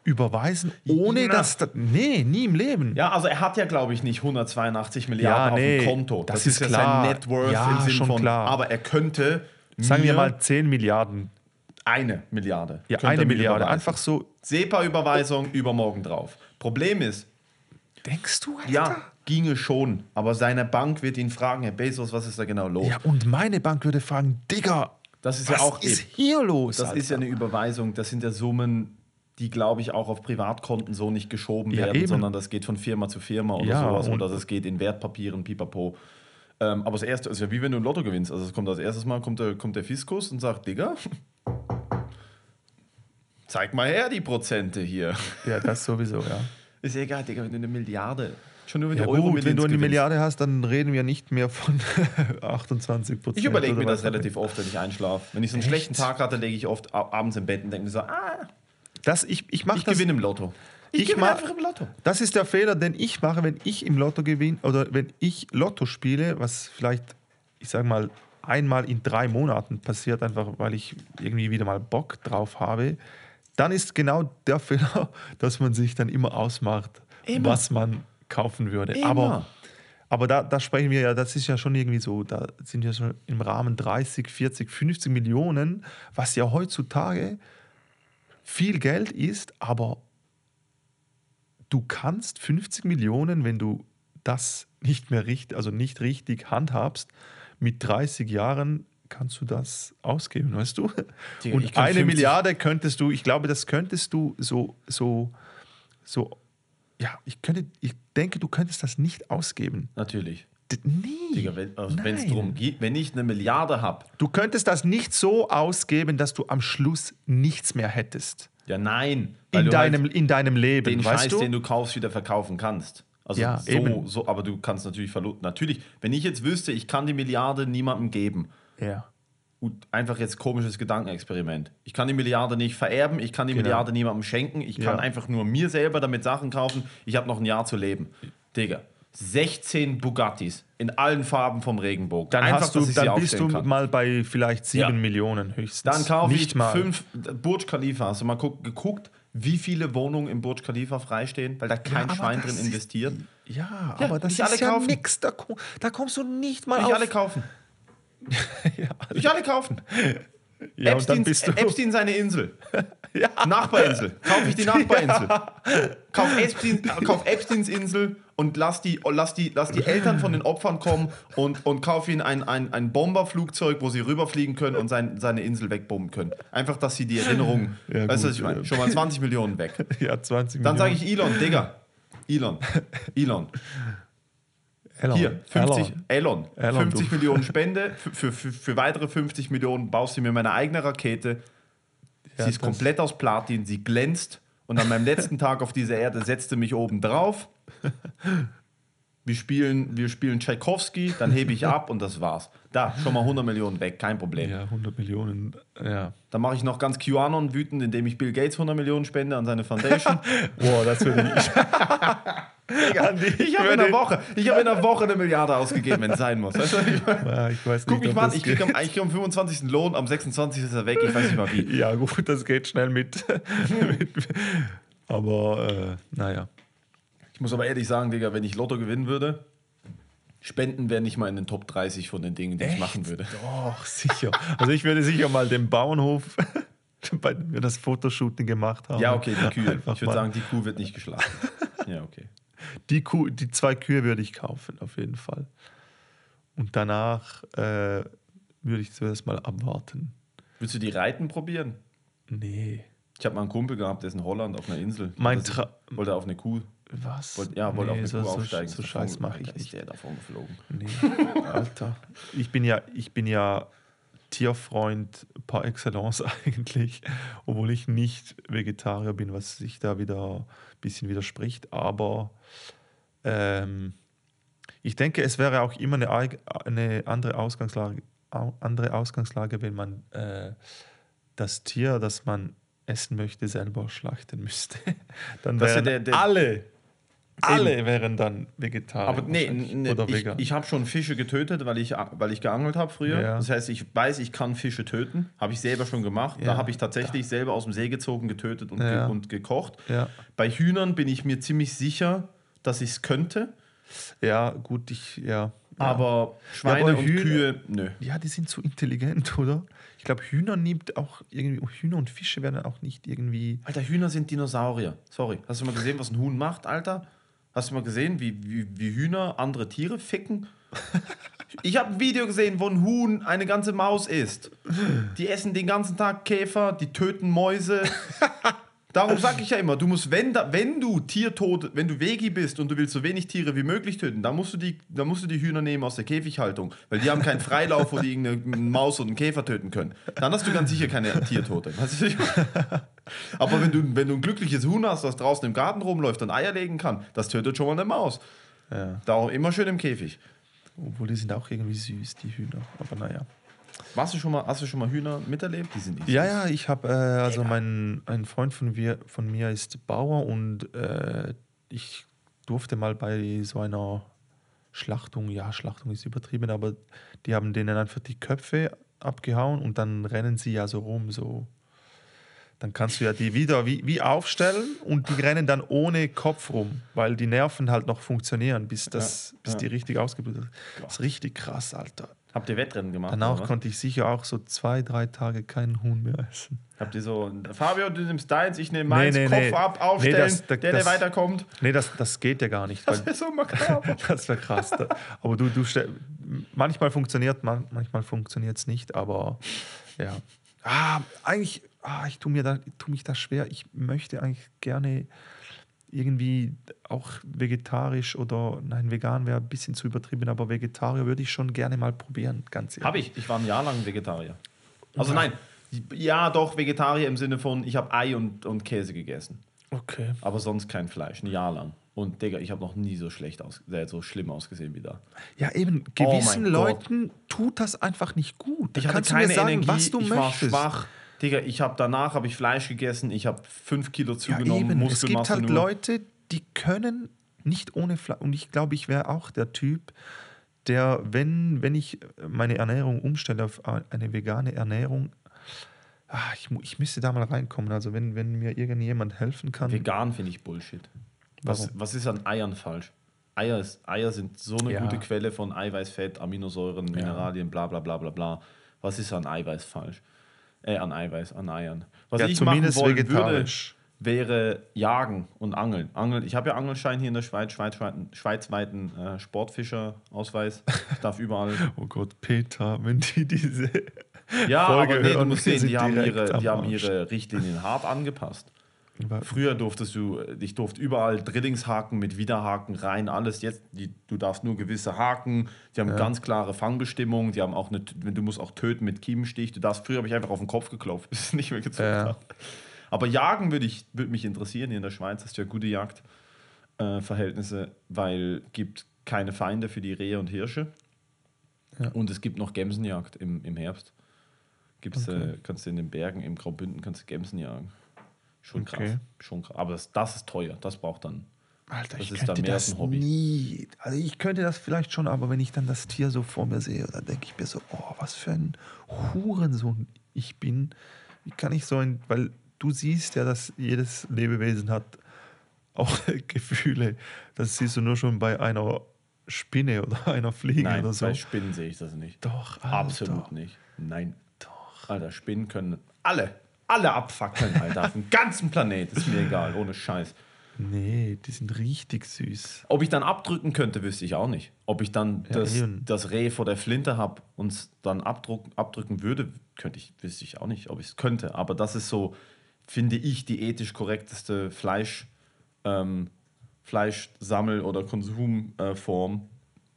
überweisen, ohne Na. dass das, nee, nie im Leben. Ja, also er hat ja, glaube ich, nicht 182 Milliarden Ja, nee, auf dem Konto. das ist ja klar. sein Net Worth Ja, im Sinn schon von. klar. Aber er könnte Sagen mir wir mal 10 Milliarden. eine Milliarde. Ja, eine Milliarde. überweisen. Einfach so. SEPA-Überweisung übermorgen drauf. Problem ist, Denkst du, Alter? ja, ginge schon, aber seine Bank wird ihn fragen, Herr Bezos, was ist da genau los? Ja, und meine Bank würde fragen, Digga, Das ist was ja auch ist eben- hier los? Das Alter? ist ja eine Überweisung, das sind ja Summen, die, glaube ich, auch auf Privatkonten so nicht geschoben Ja, werden, eben. sondern das geht von Firma zu Firma oder Ja, sowas und- oder das geht in Wertpapieren, pipapo. Ähm, aber das erste ist ja wie wenn du ein Lotto gewinnst. Also es kommt als erstes Mal kommt der, kommt der Fiskus und sagt, Digga, zeig mal her die Prozente hier. Ja, das sowieso, ja. Ist ja egal, Digga, wenn du eine Milliarde, schon nur wenn Ja du gut, Euro wenn du eine. Milliarde hast, dann reden wir nicht mehr von 28 Prozent. Ich überlege mir das relativ oft, wenn ich einschlafe. Wenn ich so einen Echt? schlechten Tag hatte, lege ich oft abends im Bett und denke mir so, ah, Das, ich ich ich gewinne im Lotto. Ich, Ich gewinne einfach im Lotto. Das ist der Fehler, den ich mache, wenn ich im Lotto gewinne oder wenn ich Lotto spiele, was vielleicht, ich sage mal, einmal in drei Monaten passiert, einfach weil ich irgendwie wieder mal Bock drauf habe, dann ist genau der Fehler, dass man sich dann immer ausmacht, Immer. was man kaufen würde. Immer. Aber, aber da, da sprechen wir ja, das ist ja schon irgendwie so, da sind ja schon im Rahmen 30, 40, 50 Millionen, was ja heutzutage viel Geld ist, aber du kannst 50 Millionen, wenn du das nicht mehr richtig, also nicht richtig handhabst, mit 30 Jahren kannst du das ausgeben, weißt du? Und eine 50 Milliarde könntest du, ich glaube, das könntest du so, so, so, ja, ich könnte, ich denke, du könntest das nicht ausgeben. Natürlich. D nee. Digga, wenn es nein. darum geht, wenn ich eine Milliarde habe, Du könntest das nicht so ausgeben, dass du am Schluss nichts mehr hättest. ja nein. In du deinem, halt in deinem Leben, den weißt Scheiß, du? den du kaufst, wieder verkaufen kannst. Also Ja, so, eben. so, aber du kannst natürlich Verlust. Natürlich, wenn ich jetzt wüsste, ich kann die Milliarde niemandem geben, ja. Gut, einfach jetzt komisches Gedankenexperiment. Ich kann die Milliarde nicht vererben, ich kann die Genau. Milliarde niemandem schenken, ich kann Ja. einfach nur mir selber damit Sachen kaufen. Ich habe noch ein Jahr zu leben. Digga, 16 Bugattis in allen Farben vom Regenbogen. Dann, einfach, hast du, dann bist du kann. mal bei vielleicht 7 Ja. Millionen höchstens. Dann kaufe nicht ich mal. fünf Burj Khalifa. Hast du mal guck, geguckt, wie viele Wohnungen im Burj Khalifa freistehen, weil da kein aber Schwein drin ist- investiert? Ja, Ja, aber das ist alle ja nix. Da, da kommst du nicht mal Nicht auf. alle kaufen. ja, Nicht alle kaufen. ja Epstein. Epstein seine Insel. Nachbarinsel. Kaufe ich die Nachbarinsel. Kauf, Epstein, kauf Epsteins Insel und lass die, lass, die, lass die Eltern von den Opfern kommen und, und kauf ihnen ein, ein, ein Bomberflugzeug, wo sie rüberfliegen können und sein, seine Insel wegbomben können. Einfach, dass sie die Erinnerung. Ja, weißt du, was ich meine? ja. Schon mal 20 Millionen weg. ja, 20 Dann sage Millionen. ich Elon, Digga. Elon. Elon. Elon. Hier, 50, Elon. Elon, 50 du. Millionen Spende. Für, für, für, weitere 50 Millionen baust du mir meine eigene Rakete. Ja, sie ist komplett aus Platin, sie glänzt. Und an meinem letzten Tag auf dieser Erde setzte mich oben drauf. wir spielen, wir spielen Tchaikovsky, dann hebe ich ab und das war's. Da, schon mal 100 Millionen weg, kein Problem. Ja, 100 Millionen, ja. Dann mache ich noch ganz QAnon wütend, indem ich Bill Gates 100 Millionen spende an seine Foundation. Boah, das würde ich. ich habe in, der Woche, ich in einer Woche eine Milliarde ausgegeben, wenn es sein muss. Weißt du, ich, Ja, ich weiß guck nicht, mich mal ich kriege am, krieg am 25. Lohn, am 26. ist er weg, ich weiß nicht mal wie. Ja, gut, das geht schnell mit. mit aber, äh, naja. Ich muss aber ehrlich sagen, Digga, wenn ich Lotto gewinnen würde, Spenden wären nicht mal in den Top 30 von den Dingen, die ich machen würde. Doch, sicher. Also, ich würde sicher mal den Bauernhof, bei dem wir das Fotoshooting gemacht haben. Ja, okay, die Kühe. Einfach Ich würde sagen, die Kuh wird nicht geschlagen. Ja, okay. Die, Kuh, die zwei Kühe würde ich kaufen, auf jeden Fall. Und danach äh, würde ich zuerst mal abwarten. Willst du die Reiten probieren? Nee. Ich habe mal einen Kumpel gehabt, der ist in Holland auf einer Insel. Mein Wollte- Tra- Wollte auf eine Kuh. Was? Wollte, ja, wollte nee, auf eine so, Kuh so, aufsteigen. So Scheiß mache ich nicht. der davon geflogen. Nee, Alter. Ich bin ja, ich bin ja Tierfreund par excellence eigentlich, obwohl ich nicht Vegetarier bin, was sich da wieder ein bisschen widerspricht. Aber ähm, ich denke, es wäre auch immer eine, eine andere, Ausgangslage, au- andere Ausgangslage, wenn man äh, das Tier, das man essen möchte, selber schlachten müsste. Dann Das ist ja wären der- der- alle, alle wären dann Vegetarier. Aber nee, nee oder ich, vegan. ich habe schon Fische getötet, weil ich, weil ich geangelt habe früher. Ja. Das heißt, ich weiß, ich kann Fische töten. Habe ich selber schon gemacht. Ja. Da habe ich tatsächlich selber aus dem See gezogen, getötet und, Ja. ge und gekocht. Bei Hühnern bin ich mir ziemlich sicher, dass ich es könnte. Ja, gut, ich, ja. Aber Schweine aber und Hühner- Kühe, nö. Ja, die sind zu intelligent, oder? Ich glaube, Hühner nimmt auch irgendwie, Hühner und Fische werden auch nicht irgendwie. Alter, Hühner sind Dinosaurier. Sorry. Hast du mal gesehen, was ein Huhn macht, Alter? Hast du mal gesehen, wie, wie, wie Hühner andere Tiere ficken? Ich habe ein Video gesehen, wo ein Huhn eine ganze Maus isst. Die essen den ganzen Tag Käfer, die töten Mäuse. Darum sage ich ja immer, du musst, wenn, wenn du Tiertod, wenn du Vegi bist und du willst so wenig Tiere wie möglich töten, dann musst du die, dann musst du die Hühner nehmen aus der Käfighaltung, weil die haben keinen Freilauf, wo die irgendeine Maus oder einen Käfer töten können. Dann hast du ganz sicher keine Tiertote. Weißt du? Aber wenn du, wenn du ein glückliches Huhn hast, das draußen im Garten rumläuft und Eier legen kann, das tötet schon mal eine Maus. Ja. Darum immer schön im Käfig. Obwohl die sind auch irgendwie süß, die Hühner. Aber naja. Warst du schon mal, hast du schon mal Hühner miterlebt? Die sind Ja, ja, ich habe, äh, also mein ein Freund von, wir, von mir ist Bauer und äh, ich durfte mal bei so einer Schlachtung, ja, Schlachtung ist übertrieben, aber die haben denen einfach die Köpfe abgehauen und dann rennen sie ja so rum, so. Dann kannst du ja die wieder wie, wie aufstellen und die rennen dann ohne Kopf rum, weil die Nerven halt noch funktionieren, bis, das, bis ja. die richtig ausgebildet sind. Das ist richtig krass, Alter. Habt ihr Wettrennen gemacht? Danach oder konnte ich sicher auch so zwei, drei Tage keinen Huhn mehr essen. Habt ihr so, Fabio, du nimmst deins, ich nehme meins, Nee, nee, Kopf nee. ab, aufstellen, das- der, das- der das- weiterkommt. Nee, das, das geht ja gar nicht. Das wäre so makaber. das wäre krass. Aber du, du manchmal funktioniert, man, manchmal funktioniert es nicht, aber ja. Ah, eigentlich, ah, ich tue mir da, tu mich da schwer. Ich möchte eigentlich gerne irgendwie auch vegetarisch oder nein, vegan wäre ein bisschen zu übertrieben, aber Vegetarier würde ich schon gerne mal probieren, ganz ehrlich. Habe ich. Ich war ein Jahr lang Vegetarier. Also nein, ja doch, Vegetarier im Sinne von, ich habe Ei und, und Käse gegessen. Okay. Aber sonst kein Fleisch, ein Jahr lang. Und Digga, ich habe noch nie so schlecht aus, äh, so schlimm ausgesehen wie da. Ja, eben, Oh gewissen Gott. Leuten tut das einfach nicht gut. Da Ich hatte kannst keine du mir sagen, Energie, was du ich möchtest. war schwach. Digga, ich habe danach habe ich Fleisch gegessen, ich habe fünf Kilo Ja, zugenommen, eben. Es gibt Muskelmasse halt nur. Leute, die können nicht ohne Fleisch. Und ich glaube, ich wäre auch der Typ, der, wenn, wenn ich meine Ernährung umstelle auf eine vegane Ernährung, ah, ich, ich müsste da mal reinkommen. Also wenn, wenn mir irgendjemand helfen kann. Vegan finde ich Bullshit. Was, Warum? was ist an Eiern falsch? Eier, ist, Eier sind so eine Ja. gute Quelle von Eiweiß, Fett, Aminosäuren, Mineralien, bla bla bla bla bla. Was ist an Eiweiß falsch? Äh, an Eiweiß, an Eiern. Was ja, ich zumindest machen wollen würde, vegetarisch. wäre Jagen und Angeln. Angeln. Ich habe ja Angelschein hier in der Schweiz, schweizweiten, schweizweiten äh, Sportfischerausweis. Ich darf überall. Oh Gott, Peter, wenn die diese. Ja, Folge aber nee, du hören, musst sehen, die haben, ihre, die haben ihre Richtlinien hart angepasst. Früher durftest du, ich durfte überall Drillingshaken mit Widerhaken rein, alles jetzt, die, du darfst nur gewisse Haken, die haben ganz klare Fangbestimmungen, die haben auch eine, du musst auch töten mit Kiemenstich, du darfst, früher habe ich einfach auf den Kopf geklopft, bis es nicht mehr gezogen Ja. hat. Aber Jagen würde ich, würde mich interessieren, hier in der Schweiz hast du ja gute Jagdverhältnisse, äh, weil gibt keine Feinde für die Rehe und Hirsche. Ja. Und es gibt noch Gemsenjagd im, im Herbst. Gibt's, Okay. äh, kannst du in den Bergen im Graubünden kannst du Gemsen jagen. Schon krass. Okay. Schon krass. Aber das, das ist teuer. Das braucht dann. Alter, Das ich ist könnte das nie. Also ich könnte das vielleicht schon, aber wenn ich dann das Tier so vor mir sehe, dann denke ich mir so, oh, was für ein Hurensohn ich bin. Wie kann ich so ein, weil du siehst ja, dass jedes Lebewesen hat auch Gefühle. Das siehst du nur schon bei einer Spinne oder einer Fliege Nein, oder so. bei Spinnen sehe ich das nicht. Doch, Alter. Absolut nicht. Nein. Doch. Alter, Spinnen können alle, alle abfackeln, Alter. Auf dem ganzen Planet. Ist mir egal, ohne Scheiß. Nee, die sind richtig süß. Ob ich dann abdrücken könnte, wüsste ich auch nicht. Ob ich dann Ja, das, eben. das Reh vor der Flinte habe und es dann abdruck, abdrücken würde, könnte ich, wüsste ich auch nicht, ob ich es könnte. Aber das ist so, finde ich, die ethisch korrekteste Fleisch, ähm, Fleischsammel- oder Konsumform,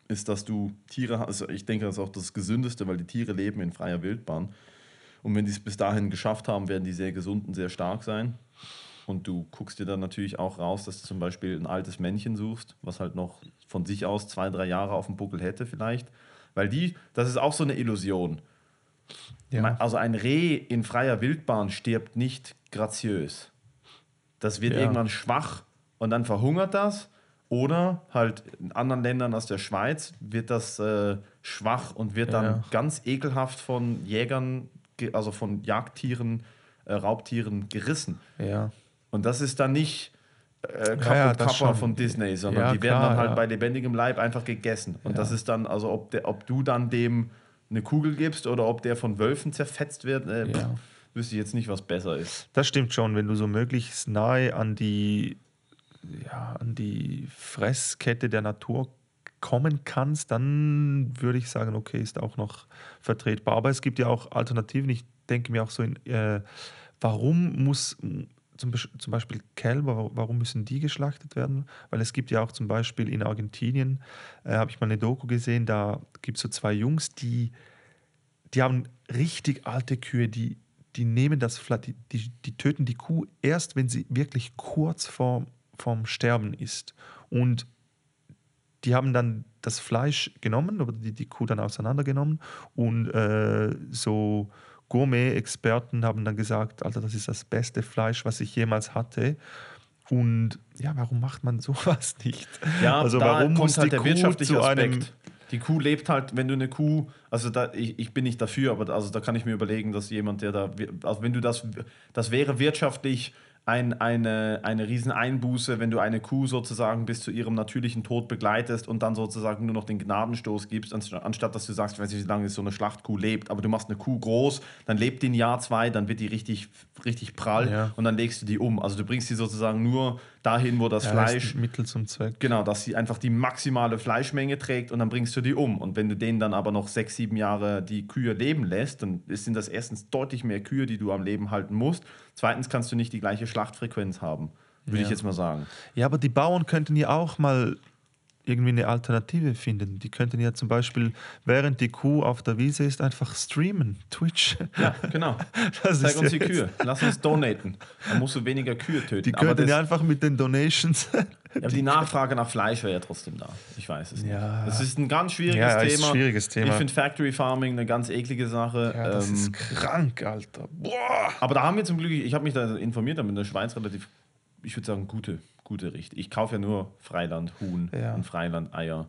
ist, dass du Tiere hast. Also ich denke, das ist auch das Gesündeste, weil die Tiere leben in freier Wildbahn. Und wenn die es bis dahin geschafft haben, werden die sehr gesund und sehr stark sein. Und du guckst dir dann natürlich auch raus, dass du zum Beispiel ein altes Männchen suchst, was halt noch von sich aus zwei, drei Jahre auf dem Buckel hätte vielleicht. Weil die, das ist auch so eine Illusion. Ja. Also ein Reh in freier Wildbahn stirbt nicht graziös. Das wird Ja. irgendwann schwach und dann verhungert das. Oder halt in anderen Ländern als der Schweiz wird das äh, schwach und wird dann Ja. ganz ekelhaft von Jägern, ge- also von Jagdtieren, äh, Raubtieren gerissen. Ja. Und das ist dann nicht äh, Kapp Ja, ja, und Kappa von Disney, sondern Ja, die werden klar, dann halt bei lebendigem Leib einfach gegessen. Und das ist dann, also ob, der, ob du dann dem eine Kugel gibst oder ob der von Wölfen zerfetzt wird, äh, pff, wüsste ich jetzt nicht, was besser ist. Das stimmt schon, wenn du so möglichst nahe an die, ja, an die Fresskette der Natur kommen kannst, dann würde ich sagen, okay, ist auch noch vertretbar. Aber es gibt ja auch Alternativen. Ich denke mir auch so, in, äh, warum muss zum, zum Beispiel Kälber, wa- warum müssen die geschlachtet werden? Weil es gibt ja auch zum Beispiel in Argentinien, äh, habe ich mal eine Doku gesehen, da gibt es so zwei Jungs, die die haben richtig alte Kühe, die, die nehmen das Fleisch, die, die, die töten die Kuh erst, wenn sie wirklich kurz vor, vorm Sterben ist. Und die haben dann das Fleisch genommen, oder die, die Kuh dann auseinandergenommen und äh, so Gourmet-Experten haben dann gesagt, Alter, das ist das beste Fleisch, was ich jemals hatte. Und ja, warum macht man sowas nicht? Ja, also warum muss halt die der Kuh wirtschaftliche zu einem Aspekt. Die Kuh lebt halt, wenn du eine Kuh, also da, ich, ich bin nicht dafür, aber also da kann ich mir überlegen, dass jemand, der da, also wenn du das, das wäre wirtschaftlich ein, eine, eine Rieseneinbuße, wenn du eine Kuh sozusagen bis zu ihrem natürlichen Tod begleitest und dann sozusagen nur noch den Gnadenstoß gibst, anst- anstatt dass du sagst, ich weiß nicht, wie lange so eine Schlachtkuh lebt, aber du machst eine Kuh groß, dann lebt die ein Jahr, zwei, dann wird die richtig, richtig prall Ja. und dann legst du die um. Also du bringst sie sozusagen nur dahin, wo das Ja, Fleisch Mittel zum Zweck. Genau, dass sie einfach die maximale Fleischmenge trägt und dann bringst du die um. Und wenn du denen dann aber noch sechs, sieben Jahre die Kühe leben lässt, dann sind das erstens deutlich mehr Kühe, die du am Leben halten musst. Zweitens kannst du nicht die gleiche Schlachtfrequenz haben, würde Ja. ich jetzt mal sagen. Ja, aber die Bauern könnten ja auch mal irgendwie eine Alternative finden. Die könnten ja zum Beispiel, während die Kuh auf der Wiese ist, einfach streamen. Twitch. Ja, genau. Das Zeig uns die Kühe. Lass uns donaten. Dann musst du weniger Kühe töten. Die könnten das, ja einfach mit den Donations. ja, aber die Nachfrage nach Fleisch wäre ja trotzdem da. Ich weiß es nicht. Ja. Es ist ein ganz schwieriges Ja, Thema. ein schwieriges Thema. Ich finde Factory Farming eine ganz eklige Sache. Ja, das Ähm, ist krank, Alter. Boah. Aber da haben wir zum Glück, ich habe mich da informiert, haben in der Schweiz relativ, ich würde sagen, gute, gute Richt. Ich kaufe ja nur Freiland Huhn Ja. und Freiland Eier.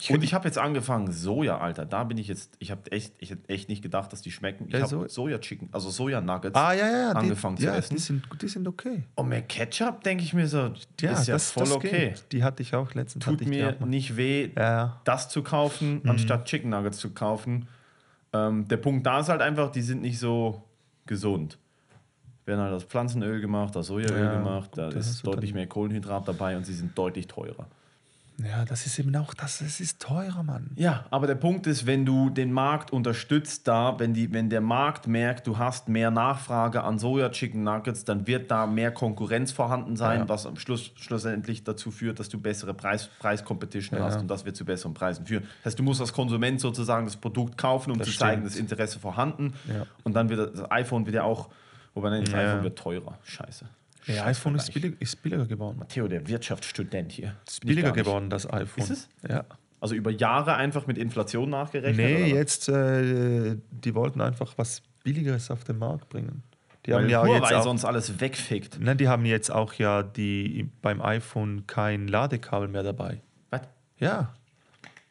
Ich und ich habe jetzt angefangen, Soja, Alter. Da bin ich jetzt, ich habe echt, ich hätte echt nicht gedacht, dass die schmecken. Ich Ja, habe so- Soja-Chicken, also Soja-Nuggets. Ah, ja, ja. angefangen die, zu ja, essen. Die sind, die sind okay. Und mit Ketchup denke ich mir so, Ja, ist ja das, voll das okay. Geht. Die hatte ich auch letztens. Tut mir nicht weh, das zu kaufen, Mhm. anstatt Chicken Nuggets zu kaufen. Ähm, der Punkt da ist halt einfach, die sind nicht so gesund. Werden halt aus Pflanzenöl gemacht, aus Sojaöl Ja, gemacht, da gut, das ist deutlich mehr Kohlenhydrat dabei und sie sind deutlich teurer. ja, das ist eben auch, das, das ist teurer, Mann. Ja, aber der Punkt ist, wenn du den Markt unterstützt da, wenn, die, wenn der Markt merkt, du hast mehr Nachfrage an Soja Chicken Nuggets, dann wird da mehr Konkurrenz vorhanden sein, Ja. was am Schluss schlussendlich dazu führt, dass du bessere Preis, Preiscompetition Ja. hast und das wird zu besseren Preisen führen. Das heißt, du musst als Konsument sozusagen das Produkt kaufen, um Das zu zeigen, stimmt. das Interesse vorhanden. Ja. Und dann wird das iPhone wieder auch, wobei nein, das Ja. iPhone wird teurer. Scheiße. Ja, Scheiß iPhone ist, billig, ist billiger geworden. Matteo, der Wirtschaftsstudent hier. Ist billiger geworden, das iPhone. Ist es? Ja. Also über Jahre einfach mit Inflation nachgerechnet? Nee, jetzt, äh, die wollten einfach was Billigeres auf den Markt bringen. Die haben Weil ja Huawei jetzt auch, sonst alles wegfickt. nein, die haben jetzt auch ja die, beim iPhone kein Ladekabel mehr dabei. Was? Ja.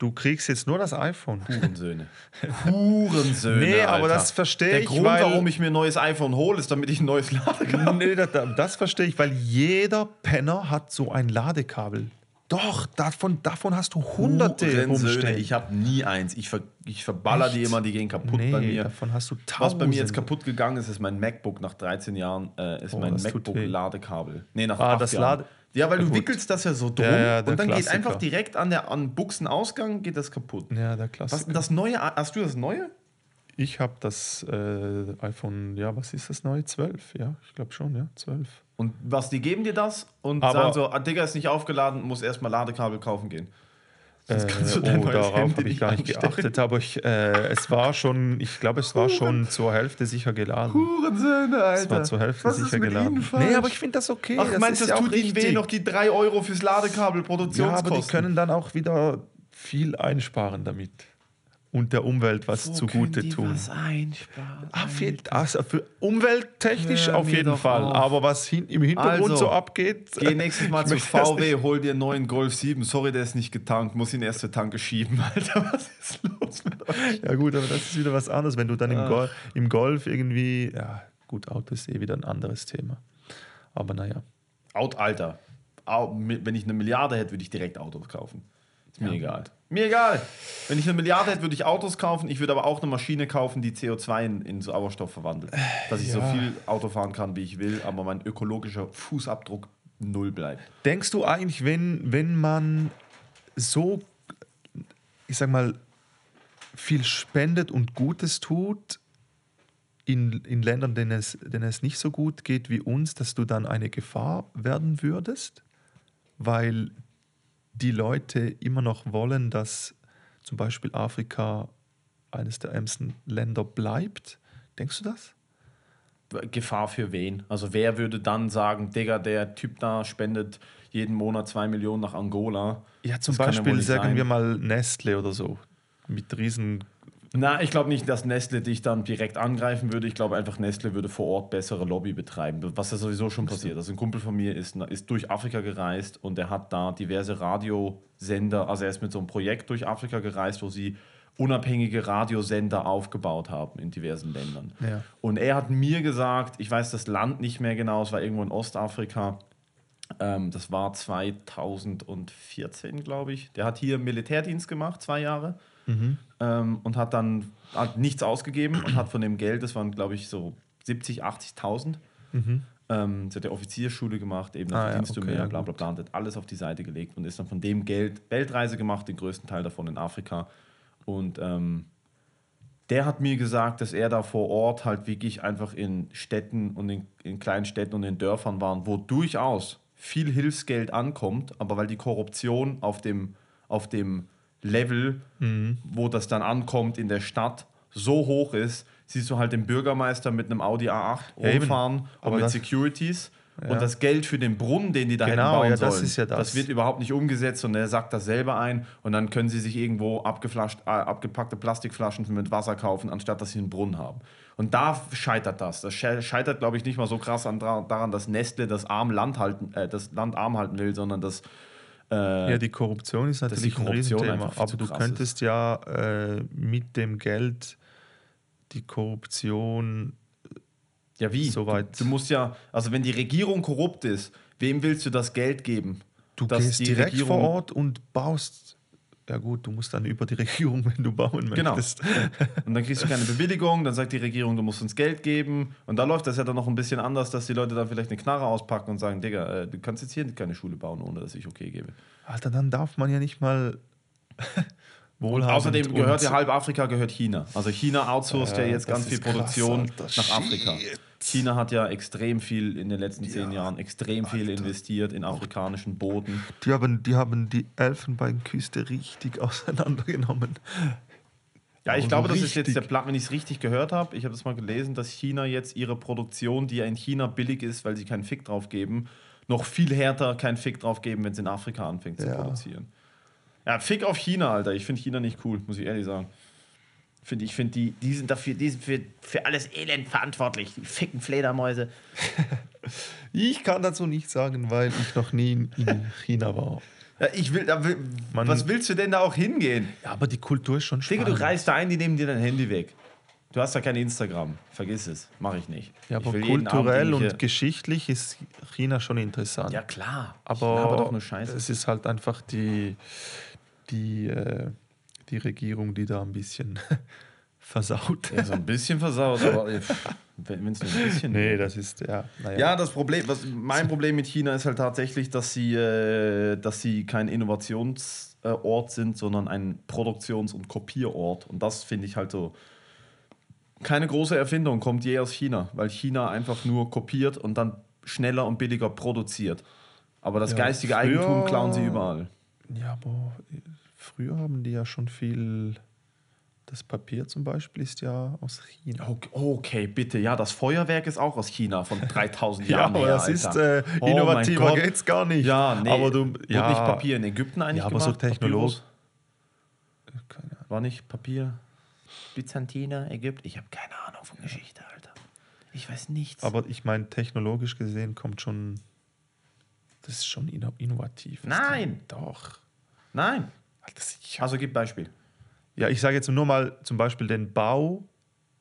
Du kriegst jetzt nur das iPhone. Hurensöhne. Hurensöhne. Nee, aber Alter. das verstehe Der ich, Grund, weil- warum ich mir ein neues iPhone hole, ist, damit ich ein neues Ladekabel nee, das, das verstehe ich, weil jeder Penner hat so ein Ladekabel. Doch, davon, davon hast du hunderte rumstehen. Ich habe nie eins. Ich, ver ich verballer die Echt? immer, die gehen kaputt nee, bei mir. davon hast du Was tausende. bei mir jetzt kaputt gegangen ist, ist mein MacBook nach 13 Jahren, äh, ist Oh, mein. MacBook-Ladekabel. Nee, nach Ah, das Jahren. Lade- Ja, weil Ja, du wickelst das ja so drum Ja, und dann geht Klassiker. einfach direkt an der an Buchsenausgang geht das kaputt. Ja, der Was Klassiker. denn das Neue? Hast du das Neue? Ich habe das äh, iPhone, ja, was ist das neue? 12, ja, ich glaube schon, ja, 12. Und was, die geben dir das und Aber- sagen so, ah, Digga, ist nicht aufgeladen, muss erstmal Ladekabel kaufen gehen. Äh, kannst du dein oh, darauf habe ich gar nicht anstellen. geachtet, aber ich, äh, es war schon, ich glaube, es war schon zur Hälfte sicher geladen. Hurensöhne, Alter. Es war zur Hälfte Was sicher geladen. Nee, aber ich finde das okay. Ach, das meinst du, das ja tut ihnen weh, noch die 3 Euro fürs Ladekabel Ja, Produktionskosten? aber die können dann auch wieder viel einsparen damit. Und der Umwelt was Wo zugute tun. was einsparen? Auf jeden, also für umwelttechnisch Hör auf jeden Fall. auf. Aber was hin, im Hintergrund Also, so abgeht. Geh nächstes Mal zu VW, hol dir einen neuen Golf 7. Sorry, der ist nicht getankt. Muss ihn erst zur Tanke schieben, Alter. Was ist los mit euch? Ja, gut, aber das ist wieder was anderes. Wenn du dann im, Ach. Gol im Golf irgendwie. Ja, gut, Auto ist eh wieder ein anderes Thema. Aber naja. Out, Alter. Wenn ich eine Milliarde hätte, würde ich direkt Autos kaufen. Ist mir Ja. egal. Mir egal. Wenn ich eine Milliarde hätte, würde ich Autos kaufen. Ich würde aber auch eine Maschine kaufen, die CO2 in, in Sauerstoff verwandelt. Dass ich so ja. viel Auto fahren kann, wie ich will, aber mein ökologischer Fußabdruck null bleibt. Denkst du eigentlich, wenn, wenn man so, ich sag mal, viel spendet und Gutes tut in, in Ländern, denen es, denen es nicht so gut geht wie uns, dass du dann eine Gefahr werden würdest? Weil die Leute immer noch wollen, dass zum Beispiel Afrika eines der ärmsten Länder bleibt. Denkst du das? Gefahr für wen? Also wer würde dann sagen, Digga, der Typ da spendet jeden Monat zwei Millionen nach Angola? Ja, zum Das ja Beispiel nicht sagen sein. wir mal Nestle oder so. Mit riesen Na, ich glaube nicht, dass Nestle dich dann direkt angreifen würde. Ich glaube einfach, Nestle würde vor Ort bessere Lobby betreiben, was ja sowieso schon passiert. Also ein Kumpel von mir ist, ist durch Afrika gereist und er hat da diverse Radiosender, also er ist mit so einem Projekt durch Afrika gereist, wo sie unabhängige Radiosender aufgebaut haben in diversen Ländern. Ja. Und er hat mir gesagt, ich weiß das Land nicht mehr genau, es war irgendwo in Ostafrika, ähm, das war 2014, glaube ich. Der hat hier Militärdienst gemacht, zwei Jahre. Ähm, und hat dann hat nichts ausgegeben und hat von dem Geld, das waren, glaube ich, so 70, 80.000. Ähm, sie hat ja Offizierschule gemacht, eben Ah, ja, Verdienst du okay, mehr, ja, bla bla bla, und hat alles auf die Seite gelegt und ist dann von dem Geld Weltreise gemacht, den größten Teil davon in Afrika. Und ähm, der hat mir gesagt, dass er da vor Ort halt wirklich einfach in Städten und in, in kleinen Städten und in Dörfern waren, wo durchaus viel Hilfsgeld ankommt, aber weil die Korruption auf dem, auf dem Level, Mhm. wo das dann ankommt in der Stadt, so hoch ist, siehst du halt den Bürgermeister mit einem Audi A8 Ja, rumfahren und Aber mit das- Securities. Ja. Und das Geld für den Brunnen, den die da Genau, hätten bauen ja, das sollen, ist ja das. wird überhaupt nicht umgesetzt und er sagt das selber ein und dann können sie sich irgendwo abgeflascht, äh, abgepackte Plastikflaschen mit Wasser kaufen, anstatt dass sie einen Brunnen haben. Und da scheitert das. Das sche- scheitert, glaube ich, nicht mal so krass an, daran, dass Nestle das, arm Land, halten, äh, das Land arm halten will, sondern dass äh, Ja, die Korruption ist natürlich ein Riesenthema. Aber du könntest ja äh, mit dem Geld die Korruption. Ja, wie? Soweit. Du, du musst ja, also wenn die Regierung korrupt ist, wem willst du das Geld geben? Du gehst direkt Regierung- vor Ort und baust. Ja, gut, du musst dann über die Regierung, wenn du bauen Genau. möchtest. Und dann kriegst du keine Bewilligung, dann sagt die Regierung, du musst uns Geld geben. Und da läuft das ja dann noch ein bisschen anders, dass die Leute dann vielleicht eine Knarre auspacken und sagen, Digga, äh, du kannst jetzt hier keine Schule bauen, ohne dass ich okay gebe. Alter, dann darf man ja nicht mal wohlhabend. Außerdem gehört und- ja halb Afrika gehört China. Also China outsourced ja, Ja, jetzt ganz viel krass, Produktion Alter. nach Afrika. Shit. China hat ja extrem viel in den letzten zehn Ja, Jahren, extrem viel Alter. investiert in afrikanischen Boden. Die haben, die haben die Elfenbeinküste richtig auseinandergenommen. Ja, ich Aber glaube, so das ist jetzt der richtig- Plan, wenn ich es richtig gehört habe. Ich habe das mal gelesen, dass China jetzt ihre Produktion, die ja in China billig ist, weil sie keinen Fick drauf geben, noch viel härter keinen Fick drauf geben, wenn es in Afrika anfängt zu Ja. produzieren. Ja, Fick auf China, Alter. Ich finde China nicht cool, muss ich ehrlich sagen. Find, ich finde, die, die sind dafür, die sind für, für alles Elend verantwortlich. Die ficken Fledermäuse. Ich kann dazu nichts sagen, weil ich noch nie in- in China war. Ja, ich will, da will Man- was willst du denn da auch hingehen? Ja, aber die Kultur ist schon Digga, spannend. du reist da ein, die nehmen dir dein Handy weg. Du hast ja kein Instagram. Vergiss es. Mache ich nicht. Ja, aber kulturell und geschichtlich ist China schon interessant. Ja, klar. Aber laber doch nur Scheiße. es ist halt einfach die, die, äh, die Regierung, die da ein bisschen versaut. Ja, so ein bisschen versaut, aber äh, wenn es ein bisschen. Nee, das ist, ja, naja. Ja, das Problem, was, mein Problem mit China ist halt tatsächlich, dass sie, äh, dass sie kein Innovationsort sind, sondern ein Produktions- und Kopierort. Und das finde ich halt so. Keine große Erfindung kommt je aus China, weil China einfach nur kopiert und dann schneller und billiger produziert. Aber das Ja, geistige Eigentum klauen sie überall. Ja, aber früher haben die ja schon viel. Das Papier zum Beispiel ist ja aus China. Okay, okay, bitte. Ja, das Feuerwerk ist auch aus China von 3000 Ja, Jahren aber her, das ist äh, Oh innovativer geht's gar nicht. Ja, nee. Aber du, ja, nicht Papier in Ägypten eigentlich Ja, aber so gemacht? Technolog- Papyrus? Keine Ahnung. War nicht Papier? Byzantiner, Ägypten? Ich habe keine Ahnung von Geschichte, Alter. Ich weiß nichts. Aber ich meine, technologisch gesehen kommt schon. Das ist schon inno- innovativ. Nein. Doch. Nein. Also gib Beispiel. Ja, ich sage jetzt nur mal zum Beispiel den Bau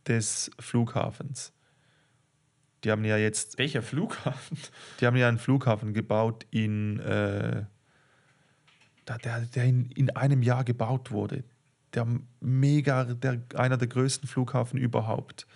des Flughafens. Die haben ja jetzt, Welcher Flughafen? die haben ja einen Flughafen gebaut in, äh, der, der in, in einem Jahr gebaut wurde. Der mega, der, einer der größten Flughafen überhaupt.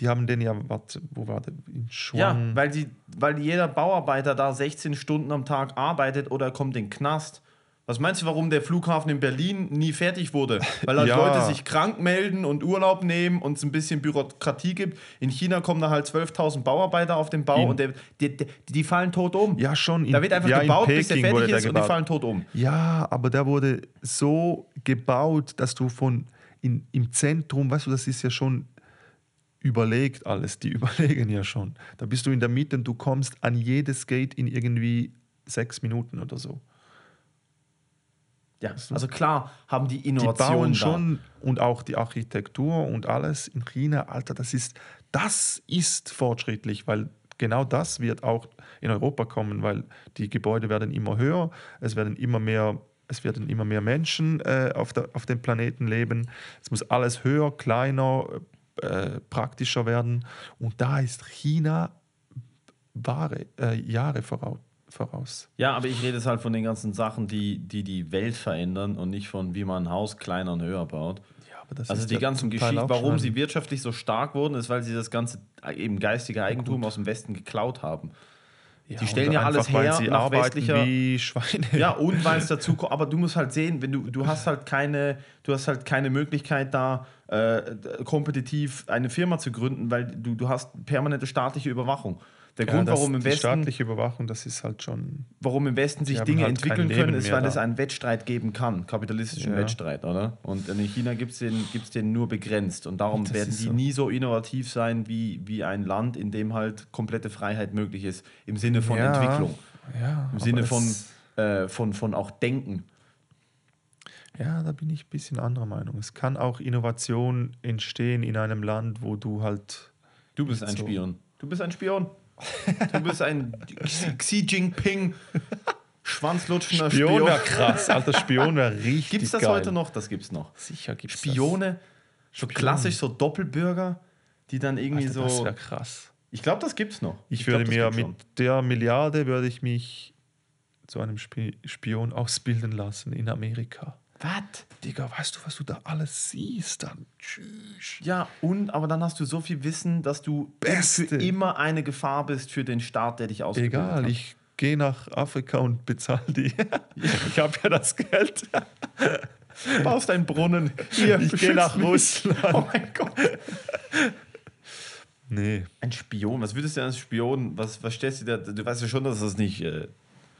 Die haben den ja, warte, wo war der? In Ja, Schwang. weil, die, weil jeder Bauarbeiter da 16 Stunden am Tag arbeitet oder kommt in den Knast. Was meinst du, warum der Flughafen in Berlin nie fertig wurde? Weil halt Ja. Leute sich krank melden und Urlaub nehmen und es ein bisschen Bürokratie gibt. In China kommen da halt 12.000 Bauarbeiter auf den Bau In- und der, die, die, die fallen tot um. ja, schon. In, da wird einfach ja, gebaut, bis der fertig ist und die fallen tot um. Ja, aber der wurde so gebaut, dass du von in, im Zentrum, weißt du, das ist ja schon überlegt alles. Die überlegen ja schon. Da bist du in der Mitte und du kommst an jedes Gate in irgendwie sechs Minuten oder so. Ja, also klar haben die Die Innovationen bauen da. schon und auch die Architektur und alles in China, Alter, das ist, das ist fortschrittlich, weil genau das wird auch in Europa kommen, weil die Gebäude werden immer höher, es werden immer mehr, es werden immer mehr Menschen äh, auf, der, auf dem Planeten leben. Es muss alles höher, kleiner, äh, praktischer werden. Und da ist China wahre äh, Jahre voraus. Voraus. Ja, aber ich rede jetzt halt von den ganzen Sachen, die, die die Welt verändern und nicht von, wie man ein Haus kleiner und höher baut. Ja, aber das Also die ganzen Geschichten, warum sie wirtschaftlich so stark wurden, ist, weil sie das ganze eben geistige Eigentum aus dem Westen geklaut haben. Ja, die stellen ja alles her sie nach arbeiten westlicher- wie Schweine. Ja, und weil es dazu kommt, aber du musst halt sehen, wenn du, du hast halt keine, du hast halt keine Möglichkeit da äh, kompetitiv eine Firma zu gründen, weil du, du hast permanente staatliche Überwachung. Der Ja, Grund, warum im die Westen staatliche Überwachung, das ist halt schon. warum im Westen sich Dinge halt entwickeln können, ist, weil es einen Wettstreit geben kann, kapitalistischen Ja. Wettstreit, oder? Und in China gibt es den, gibt's den nur begrenzt und darum Das werden die so. nie so innovativ sein wie, wie ein Land, in dem halt komplette Freiheit möglich ist, im Sinne von Ja, Entwicklung, Ja, im Sinne von, äh, von, von auch Denken. Ja, da bin ich ein bisschen anderer Meinung. Es kann auch Innovation entstehen in einem Land, wo du halt. Du bist ein So. Spion. Du bist ein Spion. Du bist ein Xi Jinping schwanzlutschender Spion. wäre krass. Alter, Spion wäre richtig. Gibt es das geil. heute noch? Das gibt's noch. Sicher gibt es Spione, so klassisch, so Doppelbürger, die dann irgendwie Alter, Das so. wäre krass. Ich glaube, das gibt's noch. Ich, glaub, würde das mir gibt's mit schon. der Milliarde würde ich mich zu einem Spi Spion ausbilden lassen in Amerika. Was? Digga, weißt du, was du da alles siehst? Dann tschüss. Ja, und aber dann hast du so viel Wissen, dass du Beste. für immer eine Gefahr bist für den Staat, der dich ausgebildet Egal, hat. ich gehe nach Afrika und bezahle die. ich habe ja das Geld. baust einen Brunnen. Hier, Ich gehe nach mich. Russland. Oh mein Gott. Nee. Ein Spion, was würdest du als Spion, was, was stellst du dir, du weißt ja schon, dass das nicht, äh,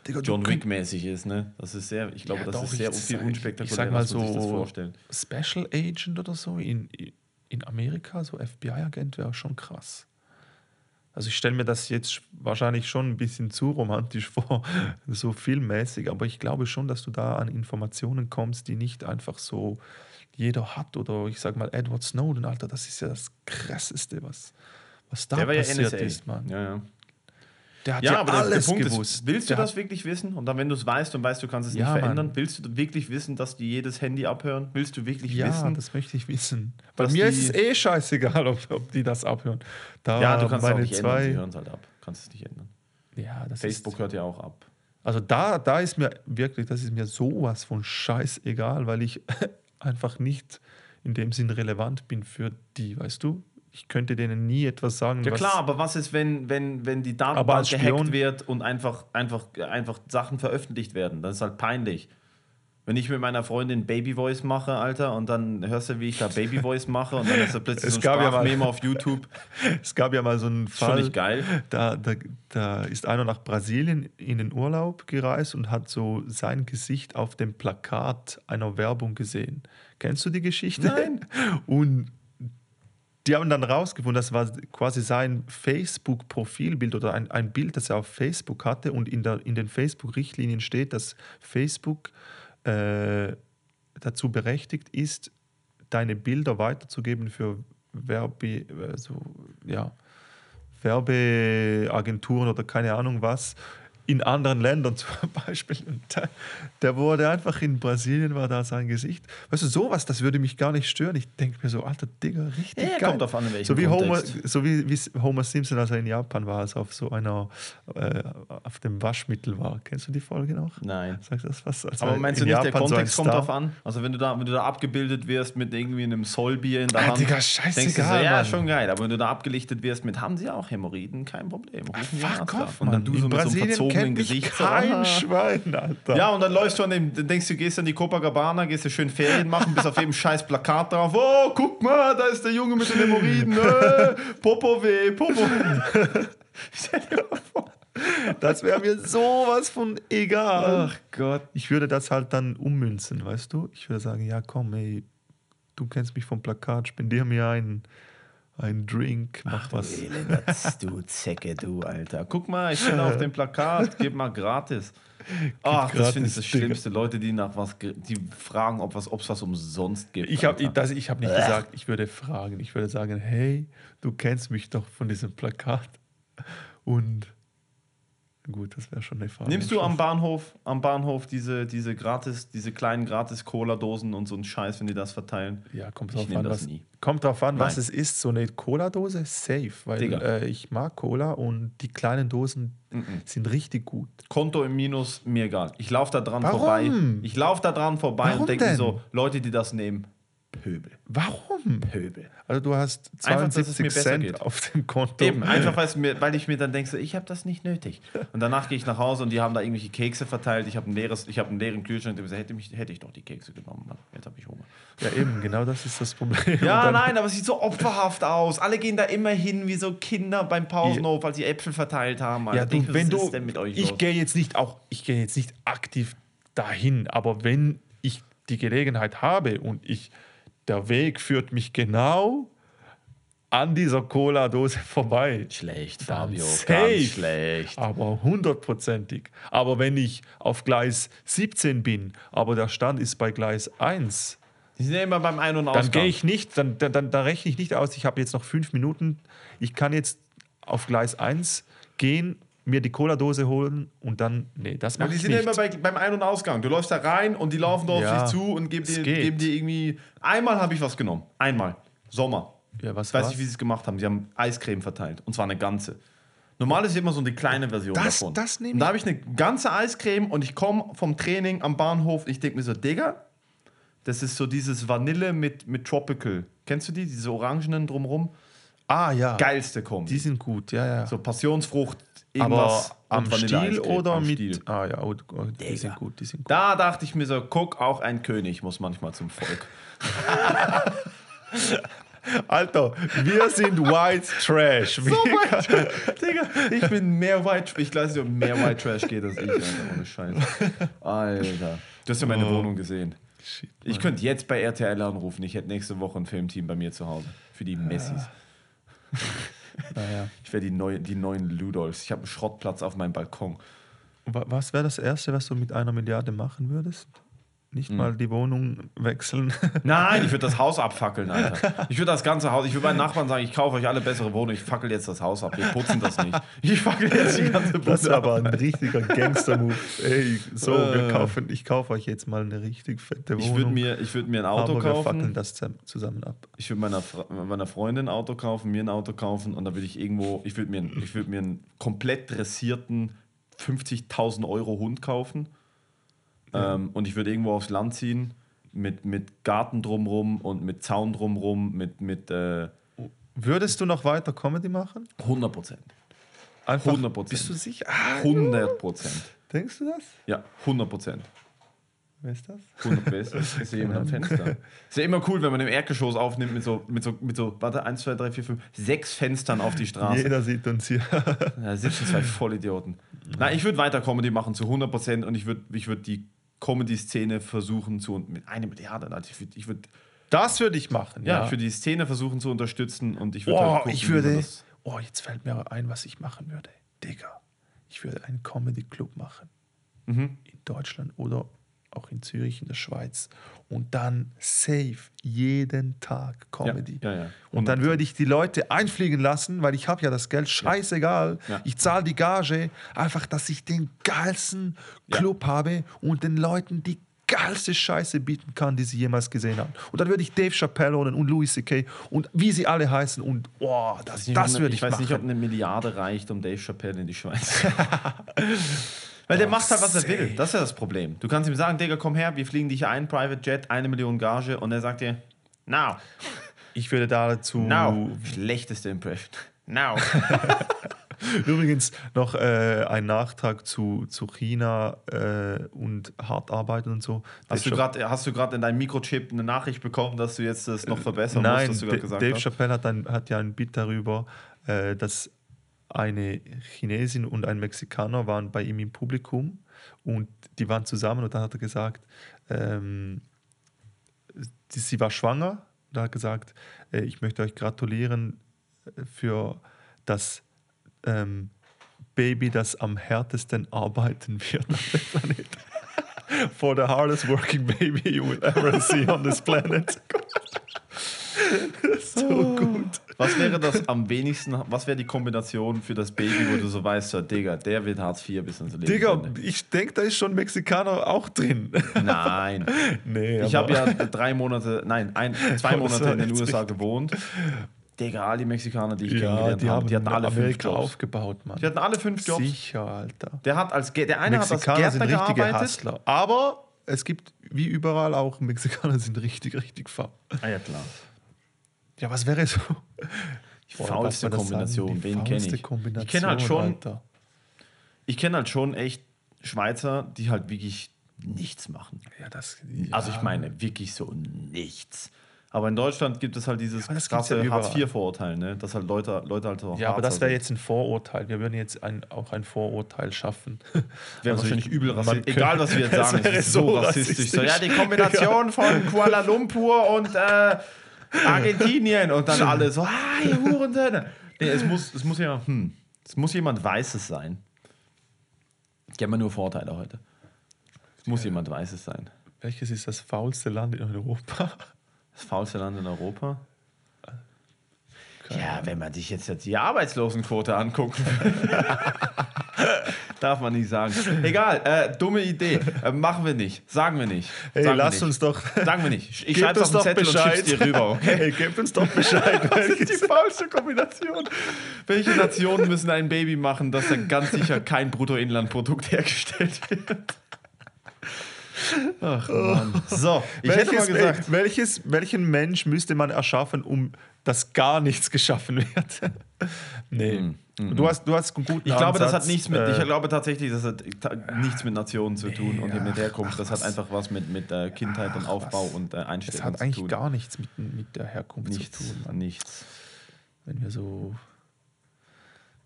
Digga, John Wick-mäßig ist, ne? Das ist sehr, ich glaube, Ja, das doch, ist sehr viel unspektakulärer, ich sag mal man sich das so- vorstellt. Special Agent oder so in, in Amerika, so FBI-Agent wäre schon krass. Also ich stelle mir das jetzt wahrscheinlich schon ein bisschen zu romantisch vor, so filmmäßig, aber ich glaube schon, dass du da an Informationen kommst, die nicht einfach so jeder hat. Oder ich sag mal, Edward Snowden, Alter, das ist ja das Krasseste, was, was da Der ja passiert NSA. ist, Mann. Ja, ja. Der hat Ja, ja, aber der, der alles Punkt gewusst. ist, willst du Der das hat- wirklich wissen? Und dann, wenn du es weißt und weißt, du kannst es Ja, nicht verändern, Mann. willst du wirklich wissen, dass die jedes Handy abhören? Willst du wirklich Ja, wissen? das möchte ich wissen. Bei mir ist es eh scheißegal, ob, ob die das abhören. Da ja, du kannst es auch nicht ändern, zwei, sie hören es halt ab. Kannst es nicht ändern. Ja, das Facebook ist, hört ja auch ab. also da, da ist mir wirklich, das ist mir sowas von scheißegal, weil ich einfach nicht in dem Sinn relevant bin für die, weißt du? Ich könnte denen nie etwas sagen, Ja klar, aber was ist, wenn, wenn, wenn die Datenbank gehackt wird und einfach, einfach, einfach Sachen veröffentlicht werden? Das ist halt peinlich. Wenn ich mit meiner Freundin Baby Voice mache, Alter, und dann hörst du, wie ich da Baby Voice mache und dann ist da plötzlich Es so ein gab ja auf YouTube. Es gab ja mal so einen Ist schon Fall, nicht geil. da, da, da ist einer nach Brasilien in den Urlaub gereist und hat so sein Gesicht auf dem Plakat einer Werbung gesehen. Kennst du die Geschichte? Nein. Und die haben dann rausgefunden, das war quasi sein Facebook-Profilbild oder ein, ein Bild, das er auf Facebook hatte. Und in, der, in den Facebook-Richtlinien steht, dass Facebook äh, dazu berechtigt ist, deine Bilder weiterzugeben für Werbe, also, ja, Werbeagenturen oder keine Ahnung was in anderen Ländern zum Beispiel. Und der, der wurde einfach in Brasilien, war da sein Gesicht. Weißt du, sowas, das würde mich gar nicht stören. Ich denke mir so, alter Digga, richtig Ja, geil. kommt drauf an, so wie Homer, Kontext. so wie, wie Homer Simpson, als er in Japan war, als er auf so einer, äh, auf dem Waschmittel war. Kennst du die Folge noch? Nein. Sagst das was? Als Aber er meinst du nicht, der Japan so ein Kontext kommt Star- drauf an? Also wenn du da, wenn du da abgebildet wirst mit irgendwie einem Sollbier in der Ah, Hand, Digga, denkst du so, ja, Mann. schon geil. Aber wenn du da abgelichtet wirst mit, haben sie auch Hämorrhoiden, kein Problem. Rufen einen Fuck off. Und dann du In so mit so einem Brasilien verzogenen kennt Gesicht. kein ah. Schwein, Alter. Ja, und dann läufst du an dem, dann denkst du, gehst an die Copacabana, gehst du schön Ferien machen, bist auf jedem scheiß Plakat drauf. Oh, guck mal, da ist der Junge mit den Hämorrhoiden. Äh, Popo weh, Popo weh. Stell dir mal vor. Das wäre mir sowas von egal. Ach Gott. Ich würde das halt dann ummünzen, weißt du? Ich würde sagen, ja komm, ey, du kennst mich vom Plakat, spendier mir einen, einen Drink, mach was. Elends, du Zecke, du Alter. Guck mal, ich bin auf dem Plakat, gib mal gratis. Ach, das finde ich das Digga. Schlimmste. Leute, die nach was, die fragen, ob es was, was umsonst gibt. Ich habe ich hab nicht gesagt, ich würde fragen. Ich würde sagen, hey, du kennst mich doch von diesem Plakat. Und gut, das wäre schon eine Frage. Nimmst du am Bahnhof, am Bahnhof diese, diese gratis, diese kleinen gratis Cola-Dosen und so einen Scheiß, wenn die das verteilen? Ja, kommt Ich drauf an, das was, nie. kommt drauf an, was es ist. So eine Cola-Dose, safe. Weil äh, ich mag Cola und die kleinen Dosen sind richtig gut. Konto im Minus, mir egal. Ich laufe da dran Warum? vorbei. Ich laufe da dran vorbei Warum und denke so, Leute, die das nehmen, Pöbel. Warum? Pöbel. Also du hast Einfach, dass es 72 mir besser Cent geht. auf dem Konto. Eben, einfach mir, weil ich mir dann denke, so, ich habe das nicht nötig. Und danach gehe ich nach Hause und die haben da irgendwelche Kekse verteilt. Ich habe ein leeres, ich habe einen leeren Kühlschrank. Und ich hätte, mich, hätte ich doch die Kekse genommen, Mann. Jetzt habe ich Hunger. Ja, eben, genau das ist das Problem. Ja, nein, aber es sieht so opferhaft aus. Alle gehen da immer hin wie so Kinder beim Pausenhof, als sie Äpfel verteilt haben. Alter. Ja, du, mir, wenn du, ist denn mit euch ich gehe jetzt nicht auch, ich gehe jetzt nicht aktiv dahin, aber wenn ich die Gelegenheit habe und ich, der Weg führt mich genau an dieser Cola-Dose vorbei, Schlecht, Dann Fabio. safe. Ganz schlecht. aber hundertprozentig. Aber wenn ich auf Gleis 17 bin, aber der Stand ist bei Gleis 1, Die sind ja immer beim Ein- und dann Ausgang. gehe ich nicht, dann, dann, dann, dann rechne ich nicht aus, ich habe jetzt noch fünf Minuten, ich kann jetzt auf Gleis 1 gehen, mir die Cola-Dose holen und dann, nee, das Ja, mache die ich sind nicht. ja immer bei, beim Ein- und Ausgang. Du läufst da rein und die laufen da auf Ja, dich zu und geben dir, geben dir irgendwie. Einmal habe ich was genommen. Einmal. Sommer. ja, was Ich weiß nicht, wie sie es gemacht haben. Sie haben Eiscreme verteilt. Und zwar eine ganze. Normal ist immer so eine kleine Version Das- davon. das nehme und da habe ich eine ganze Eiscreme und ich komme vom Training am Bahnhof. Ich denke mir so, Digga, das ist so dieses Vanille mit, mit Tropical. Kennst du die? Diese Orangenen drumrum? Ah, ja. Geilste kommen. Die sind gut, ja, ja. So Passionsfrucht, aber am Stiel oder Am mit. Stiel. Ah, ja, oh, oh, die Digga. sind gut, die sind gut. Da dachte ich mir so, guck, auch ein König muss manchmal zum Volk. Alter, wir sind White Trash. So white, Digga, ich bin mehr White Trash. Ich weiß nicht, ob mehr White Trash geht als ich, Alter, ohne Scheiß. Alter. Du hast ja meine Oh. Wohnung gesehen. Shit, Ich könnte jetzt bei RTL anrufen. Ich hätte nächste Woche ein Filmteam bei mir zu Hause. Für die Messis. naja. Ich wäre die, neue, die neuen Ludolfs. Ich habe einen Schrottplatz auf meinem Balkon. Wa- Was wäre das Erste, was du mit einer Milliarde machen würdest? Nicht Hm. mal die Wohnung wechseln. Nein, ich würde das Haus abfackeln, Alter. Ich würde das ganze Haus, ich würde meinen Nachbarn sagen, ich kaufe euch alle bessere Wohnungen, ich fackel jetzt das Haus ab. Wir putzen das nicht. Ich fackel jetzt die ganze Bude Das ab. aber ein richtiger Gangster-Move. Ey, so, wir Äh. kaufen, ich kaufe euch jetzt mal eine richtig fette Ich Wohnung. würde mir, ich würd mir ein Auto aber wir kaufen. fackeln das zusammen ab. Ich würde meiner, meiner Freundin ein Auto kaufen, mir ein Auto kaufen und dann würde ich irgendwo, ich würde mir, einen- ich würd mir einen komplett dressierten 50.000 Euro Hund kaufen ähm, und ich würde irgendwo aufs Land ziehen mit, mit Garten drumrum und mit Zaun drumrum, mit, mit äh, Würdest du noch weiter Comedy machen? 100 Prozent. Einfach, 100%. Bist du sicher? Ah, 100 Prozent. Denkst du das? Ja, 100 Prozent. Wer ist das? 100 Prozent. Ist ja jemand am Fenster. Ist ja immer cool, wenn man im Erdgeschoss aufnimmt mit so, mit so, mit so, warte, 1, 2, 3, 4, 5, sechs Fenstern auf die Straße. Jeder sieht uns hier. Da sitzen zwei Vollidioten. Na, ich würde weiter Comedy machen zu 100% und ich würde ich würd die Comedy-Szene versuchen zu. Mit einer Milliarde, also ich würde würd, Das würde ich machen. ja, Ja, ich würd die Szene versuchen zu unterstützen und ich würde oh, halt gucken, ich würde. das- Oh, jetzt fällt mir ein, was ich machen würde. Digga, ich würde einen Comedy-Club machen. Mhm. In Deutschland oder auch in Zürich, in der Schweiz. Und dann safe jeden Tag Comedy. Ja, ja, ja. Und dann würde ich die Leute einfliegen lassen, weil ich habe ja das Geld, scheißegal. Ich zahle die Gage, einfach, dass ich den geilsten. Club habe und den Leuten die geilste Scheiße bieten kann, die sie jemals gesehen haben. Und dann würde ich Dave Chappelle holen und Louis C.K. und wie sie alle heißen und oh, das, nicht, das würde ich ich weiß machen. nicht, ob eine Milliarde reicht, um Dave Chappelle in die Schweiz. Weil der Oh, macht halt, was er will. Das ist ja das Problem. Du kannst ihm sagen, Digga, komm her, wir fliegen dich ein, Private Jet, eine Million Gage und er sagt dir, now, ich würde dazu now. Schlechteste Impression. Now. Übrigens noch äh, ein Nachtrag zu, zu China äh, und hart arbeiten und so. Hast du Dave gerade hast du gerade in deinem Mikrochip eine Nachricht bekommen, dass du jetzt das noch verbessern Nein, musst, was du gerade gesagt Dave hast? Chappelle hat, ein, hat ja ein Bit darüber, äh, dass eine Chinesin und ein Mexikaner waren bei ihm im Publikum und die waren zusammen und dann hat er gesagt, ähm, sie war schwanger und hat gesagt, äh, ich möchte euch gratulieren äh, für das ähm, Baby, das am härtesten arbeiten wird auf dem Planeten. For the hardest working baby you will ever see on this planet. so gut. Was wäre das am wenigsten, was wäre die Kombination für das Baby, wo du so weißt, so, Digga, der wird Hartz IV bis ins Leben. Digga, ich denke, da ist schon Mexikaner auch drin. Nein. nee, Ich habe ja drei Monate, nein, ein, zwei Monate in den jetzt USA gewohnt. Digga, all die Mexikaner, die ich ja, kennengelernt die habe, haben die hatten alle fünf Amerika Jobs. aufgebaut, Mann. Die hatten alle fünf Jobs. Sicher, Alter. Der hat als der eine Mexikaner hat sind als Gärtner richtige gearbeitet. Hustler. Aber es gibt, wie überall auch, Mexikaner sind richtig, richtig faul. Ah ja klar. Ja, was wäre so? Die Boah, faulste Kombination? Die wen kenne ich? Kombination, Ich kenne halt schon, Alter. ich kenne halt schon echt Schweizer, die halt wirklich nichts machen. Ja, das, Also ich ja. meine wirklich so nichts. Aber in Deutschland gibt es halt dieses ja krasse überall. Hartz-IV-Vorurteil, ne? dass halt Leute, Leute halt so Ja, aber das wäre sind. jetzt ein Vorurteil. Wir würden jetzt ein, auch ein Vorurteil schaffen. Wäre Also wahrscheinlich ich- übel rassistisch. Egal, was wir jetzt sagen, es ist so so rassistisch. So, ja, rassistisch. die Kombination von Kuala Lumpur und äh, Argentinien und dann alle so, ah, ihr Hurensöhne. Nee, es muss, es muss ja, hm, es muss jemand Weißes sein. Ich habe nur Vorteile heute. Es muss jemand Weißes sein. Welches ist das faulste Land in Europa? Das faulste Land in Europa? Keine Ja, wenn man sich jetzt die Arbeitslosenquote anguckt, darf man nicht sagen. Egal, äh, dumme Idee. Äh, machen wir nicht. Sagen wir nicht. Hey, Sagen wir lass nicht. uns doch. Sagen wir nicht. Ich schreibe auf den doch Zettel und schick's dir rüber, okay? Hey, gebt uns doch Bescheid. Das ist die falsche Kombination. Welche Nationen müssen ein Baby machen, dass da ganz sicher kein Bruttoinlandprodukt hergestellt wird? Ach Mann. So, ich hätte mal welches, gesagt. welches, welchen Mensch müsste man erschaffen, um dass gar nichts geschaffen wird? nee. Du, hast, du hast einen guten Ich glaube, das hat Ansatz, nichts mit, äh, ich glaube tatsächlich, das hat nichts mit Nationen zu tun und mit Herkunft. Das hat einfach was mit, mit äh, Kindheit und Aufbau und äh, Einstellung hat zu eigentlich tun. gar nichts mit, mit der Herkunft nichts, zu tun, Mann. nichts. wenn wir so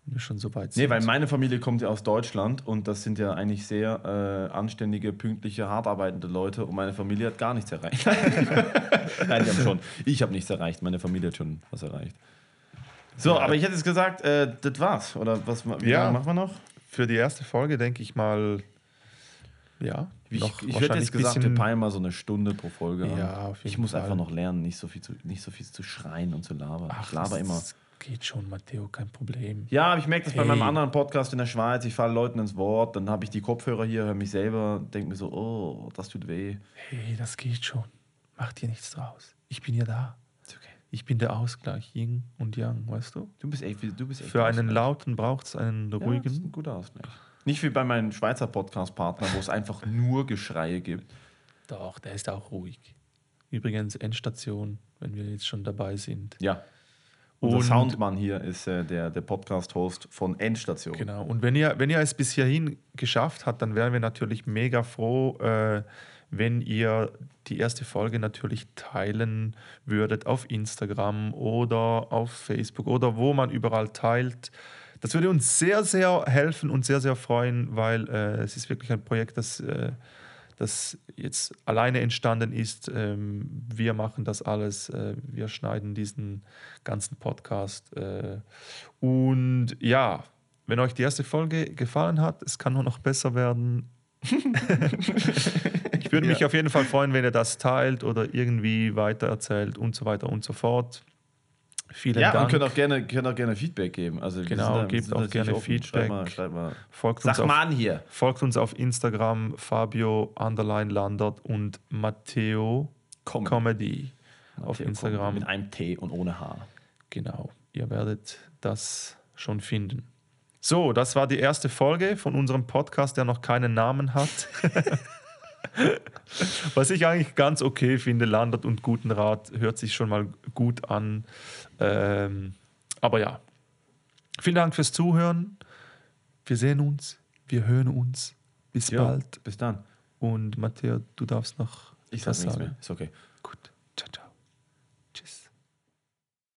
wenn wir schon so weit sind. Nee, weil meine Familie kommt ja aus Deutschland und das sind ja eigentlich sehr äh, anständige, pünktliche, hart arbeitende Leute und meine Familie hat gar nichts erreicht. Nein, die haben schon. Ich habe nichts erreicht, meine Familie hat schon was erreicht. So, Ja. aber ich hätte jetzt gesagt, äh, das war's. Oder was Ja. machen wir noch? Für die erste Folge denke ich mal, ja. Ich, ich hätte jetzt gesagt, wir peilen mal so eine Stunde pro Folge an. Ja, auf jeden ich muss Fall. einfach noch lernen, nicht so viel zu, nicht so viel zu schreien und zu labern. ich laber das, immer. Das geht schon, Matteo, kein Problem. Ja, aber ich merke das bei Hey. meinem anderen Podcast in der Schweiz. Ich falle Leuten ins Wort, dann habe ich die Kopfhörer hier, höre mich selber, denke mir so, oh, das tut weh. Hey, das geht schon. Mach dir nichts draus. Ich bin ja da. Ich bin der Ausgleich, Yin und Yang, weißt du? Du bist echt, du bist echt Für einen lauten braucht es einen Ja, das ist ruhigen. ein guter Ausgleich. Nicht wie bei meinem Schweizer Podcast-Partner, wo es einfach nur Geschreie gibt. Doch, der ist auch ruhig. Übrigens, Endstation, wenn wir jetzt schon dabei sind. Ja. Unser Und- Soundmann hier ist äh, der, der Podcast-Host von Endstation. Genau. Und wenn ihr, wenn ihr es bis hierhin geschafft habt, dann wären wir natürlich mega froh, äh, wenn ihr die erste Folge natürlich teilen würdet auf Instagram oder auf Facebook oder wo man überall teilt. Das würde uns sehr, sehr helfen und sehr, sehr freuen, weil äh, es ist wirklich ein Projekt, das, äh, das jetzt alleine entstanden ist. Ähm, wir machen das alles. Äh, wir schneiden diesen ganzen Podcast. Äh, und ja, wenn euch die erste Folge gefallen hat, es kann nur noch besser werden. ich würde mich Ja. auf jeden Fall freuen, wenn ihr das teilt oder irgendwie weitererzählt und so weiter und so fort. Vielen Ja, Dank. und könnt auch, gerne, könnt auch gerne Feedback geben. Also Genau, da- gebt auch gerne offen. Feedback. Schreibt mal, schreibt mal. folgt, uns Sag auf, mal an hier. folgt uns auf Instagram, Fabio Underline Landert und Matteo Comedy. Comedy auf Instagram. Mit einem T und ohne H. Genau, ihr werdet das schon finden. So, das war die erste Folge von unserem Podcast, der noch keinen Namen hat. Was ich eigentlich ganz okay finde, Landert und Guten Rat hört sich schon mal gut an. Ähm, aber ja, vielen Dank fürs Zuhören. Wir sehen uns, wir hören uns. Bis Ja, bald. Bis dann. Und Matteo, du darfst noch Ich sag nichts sagen. mehr. Ist okay. Gut.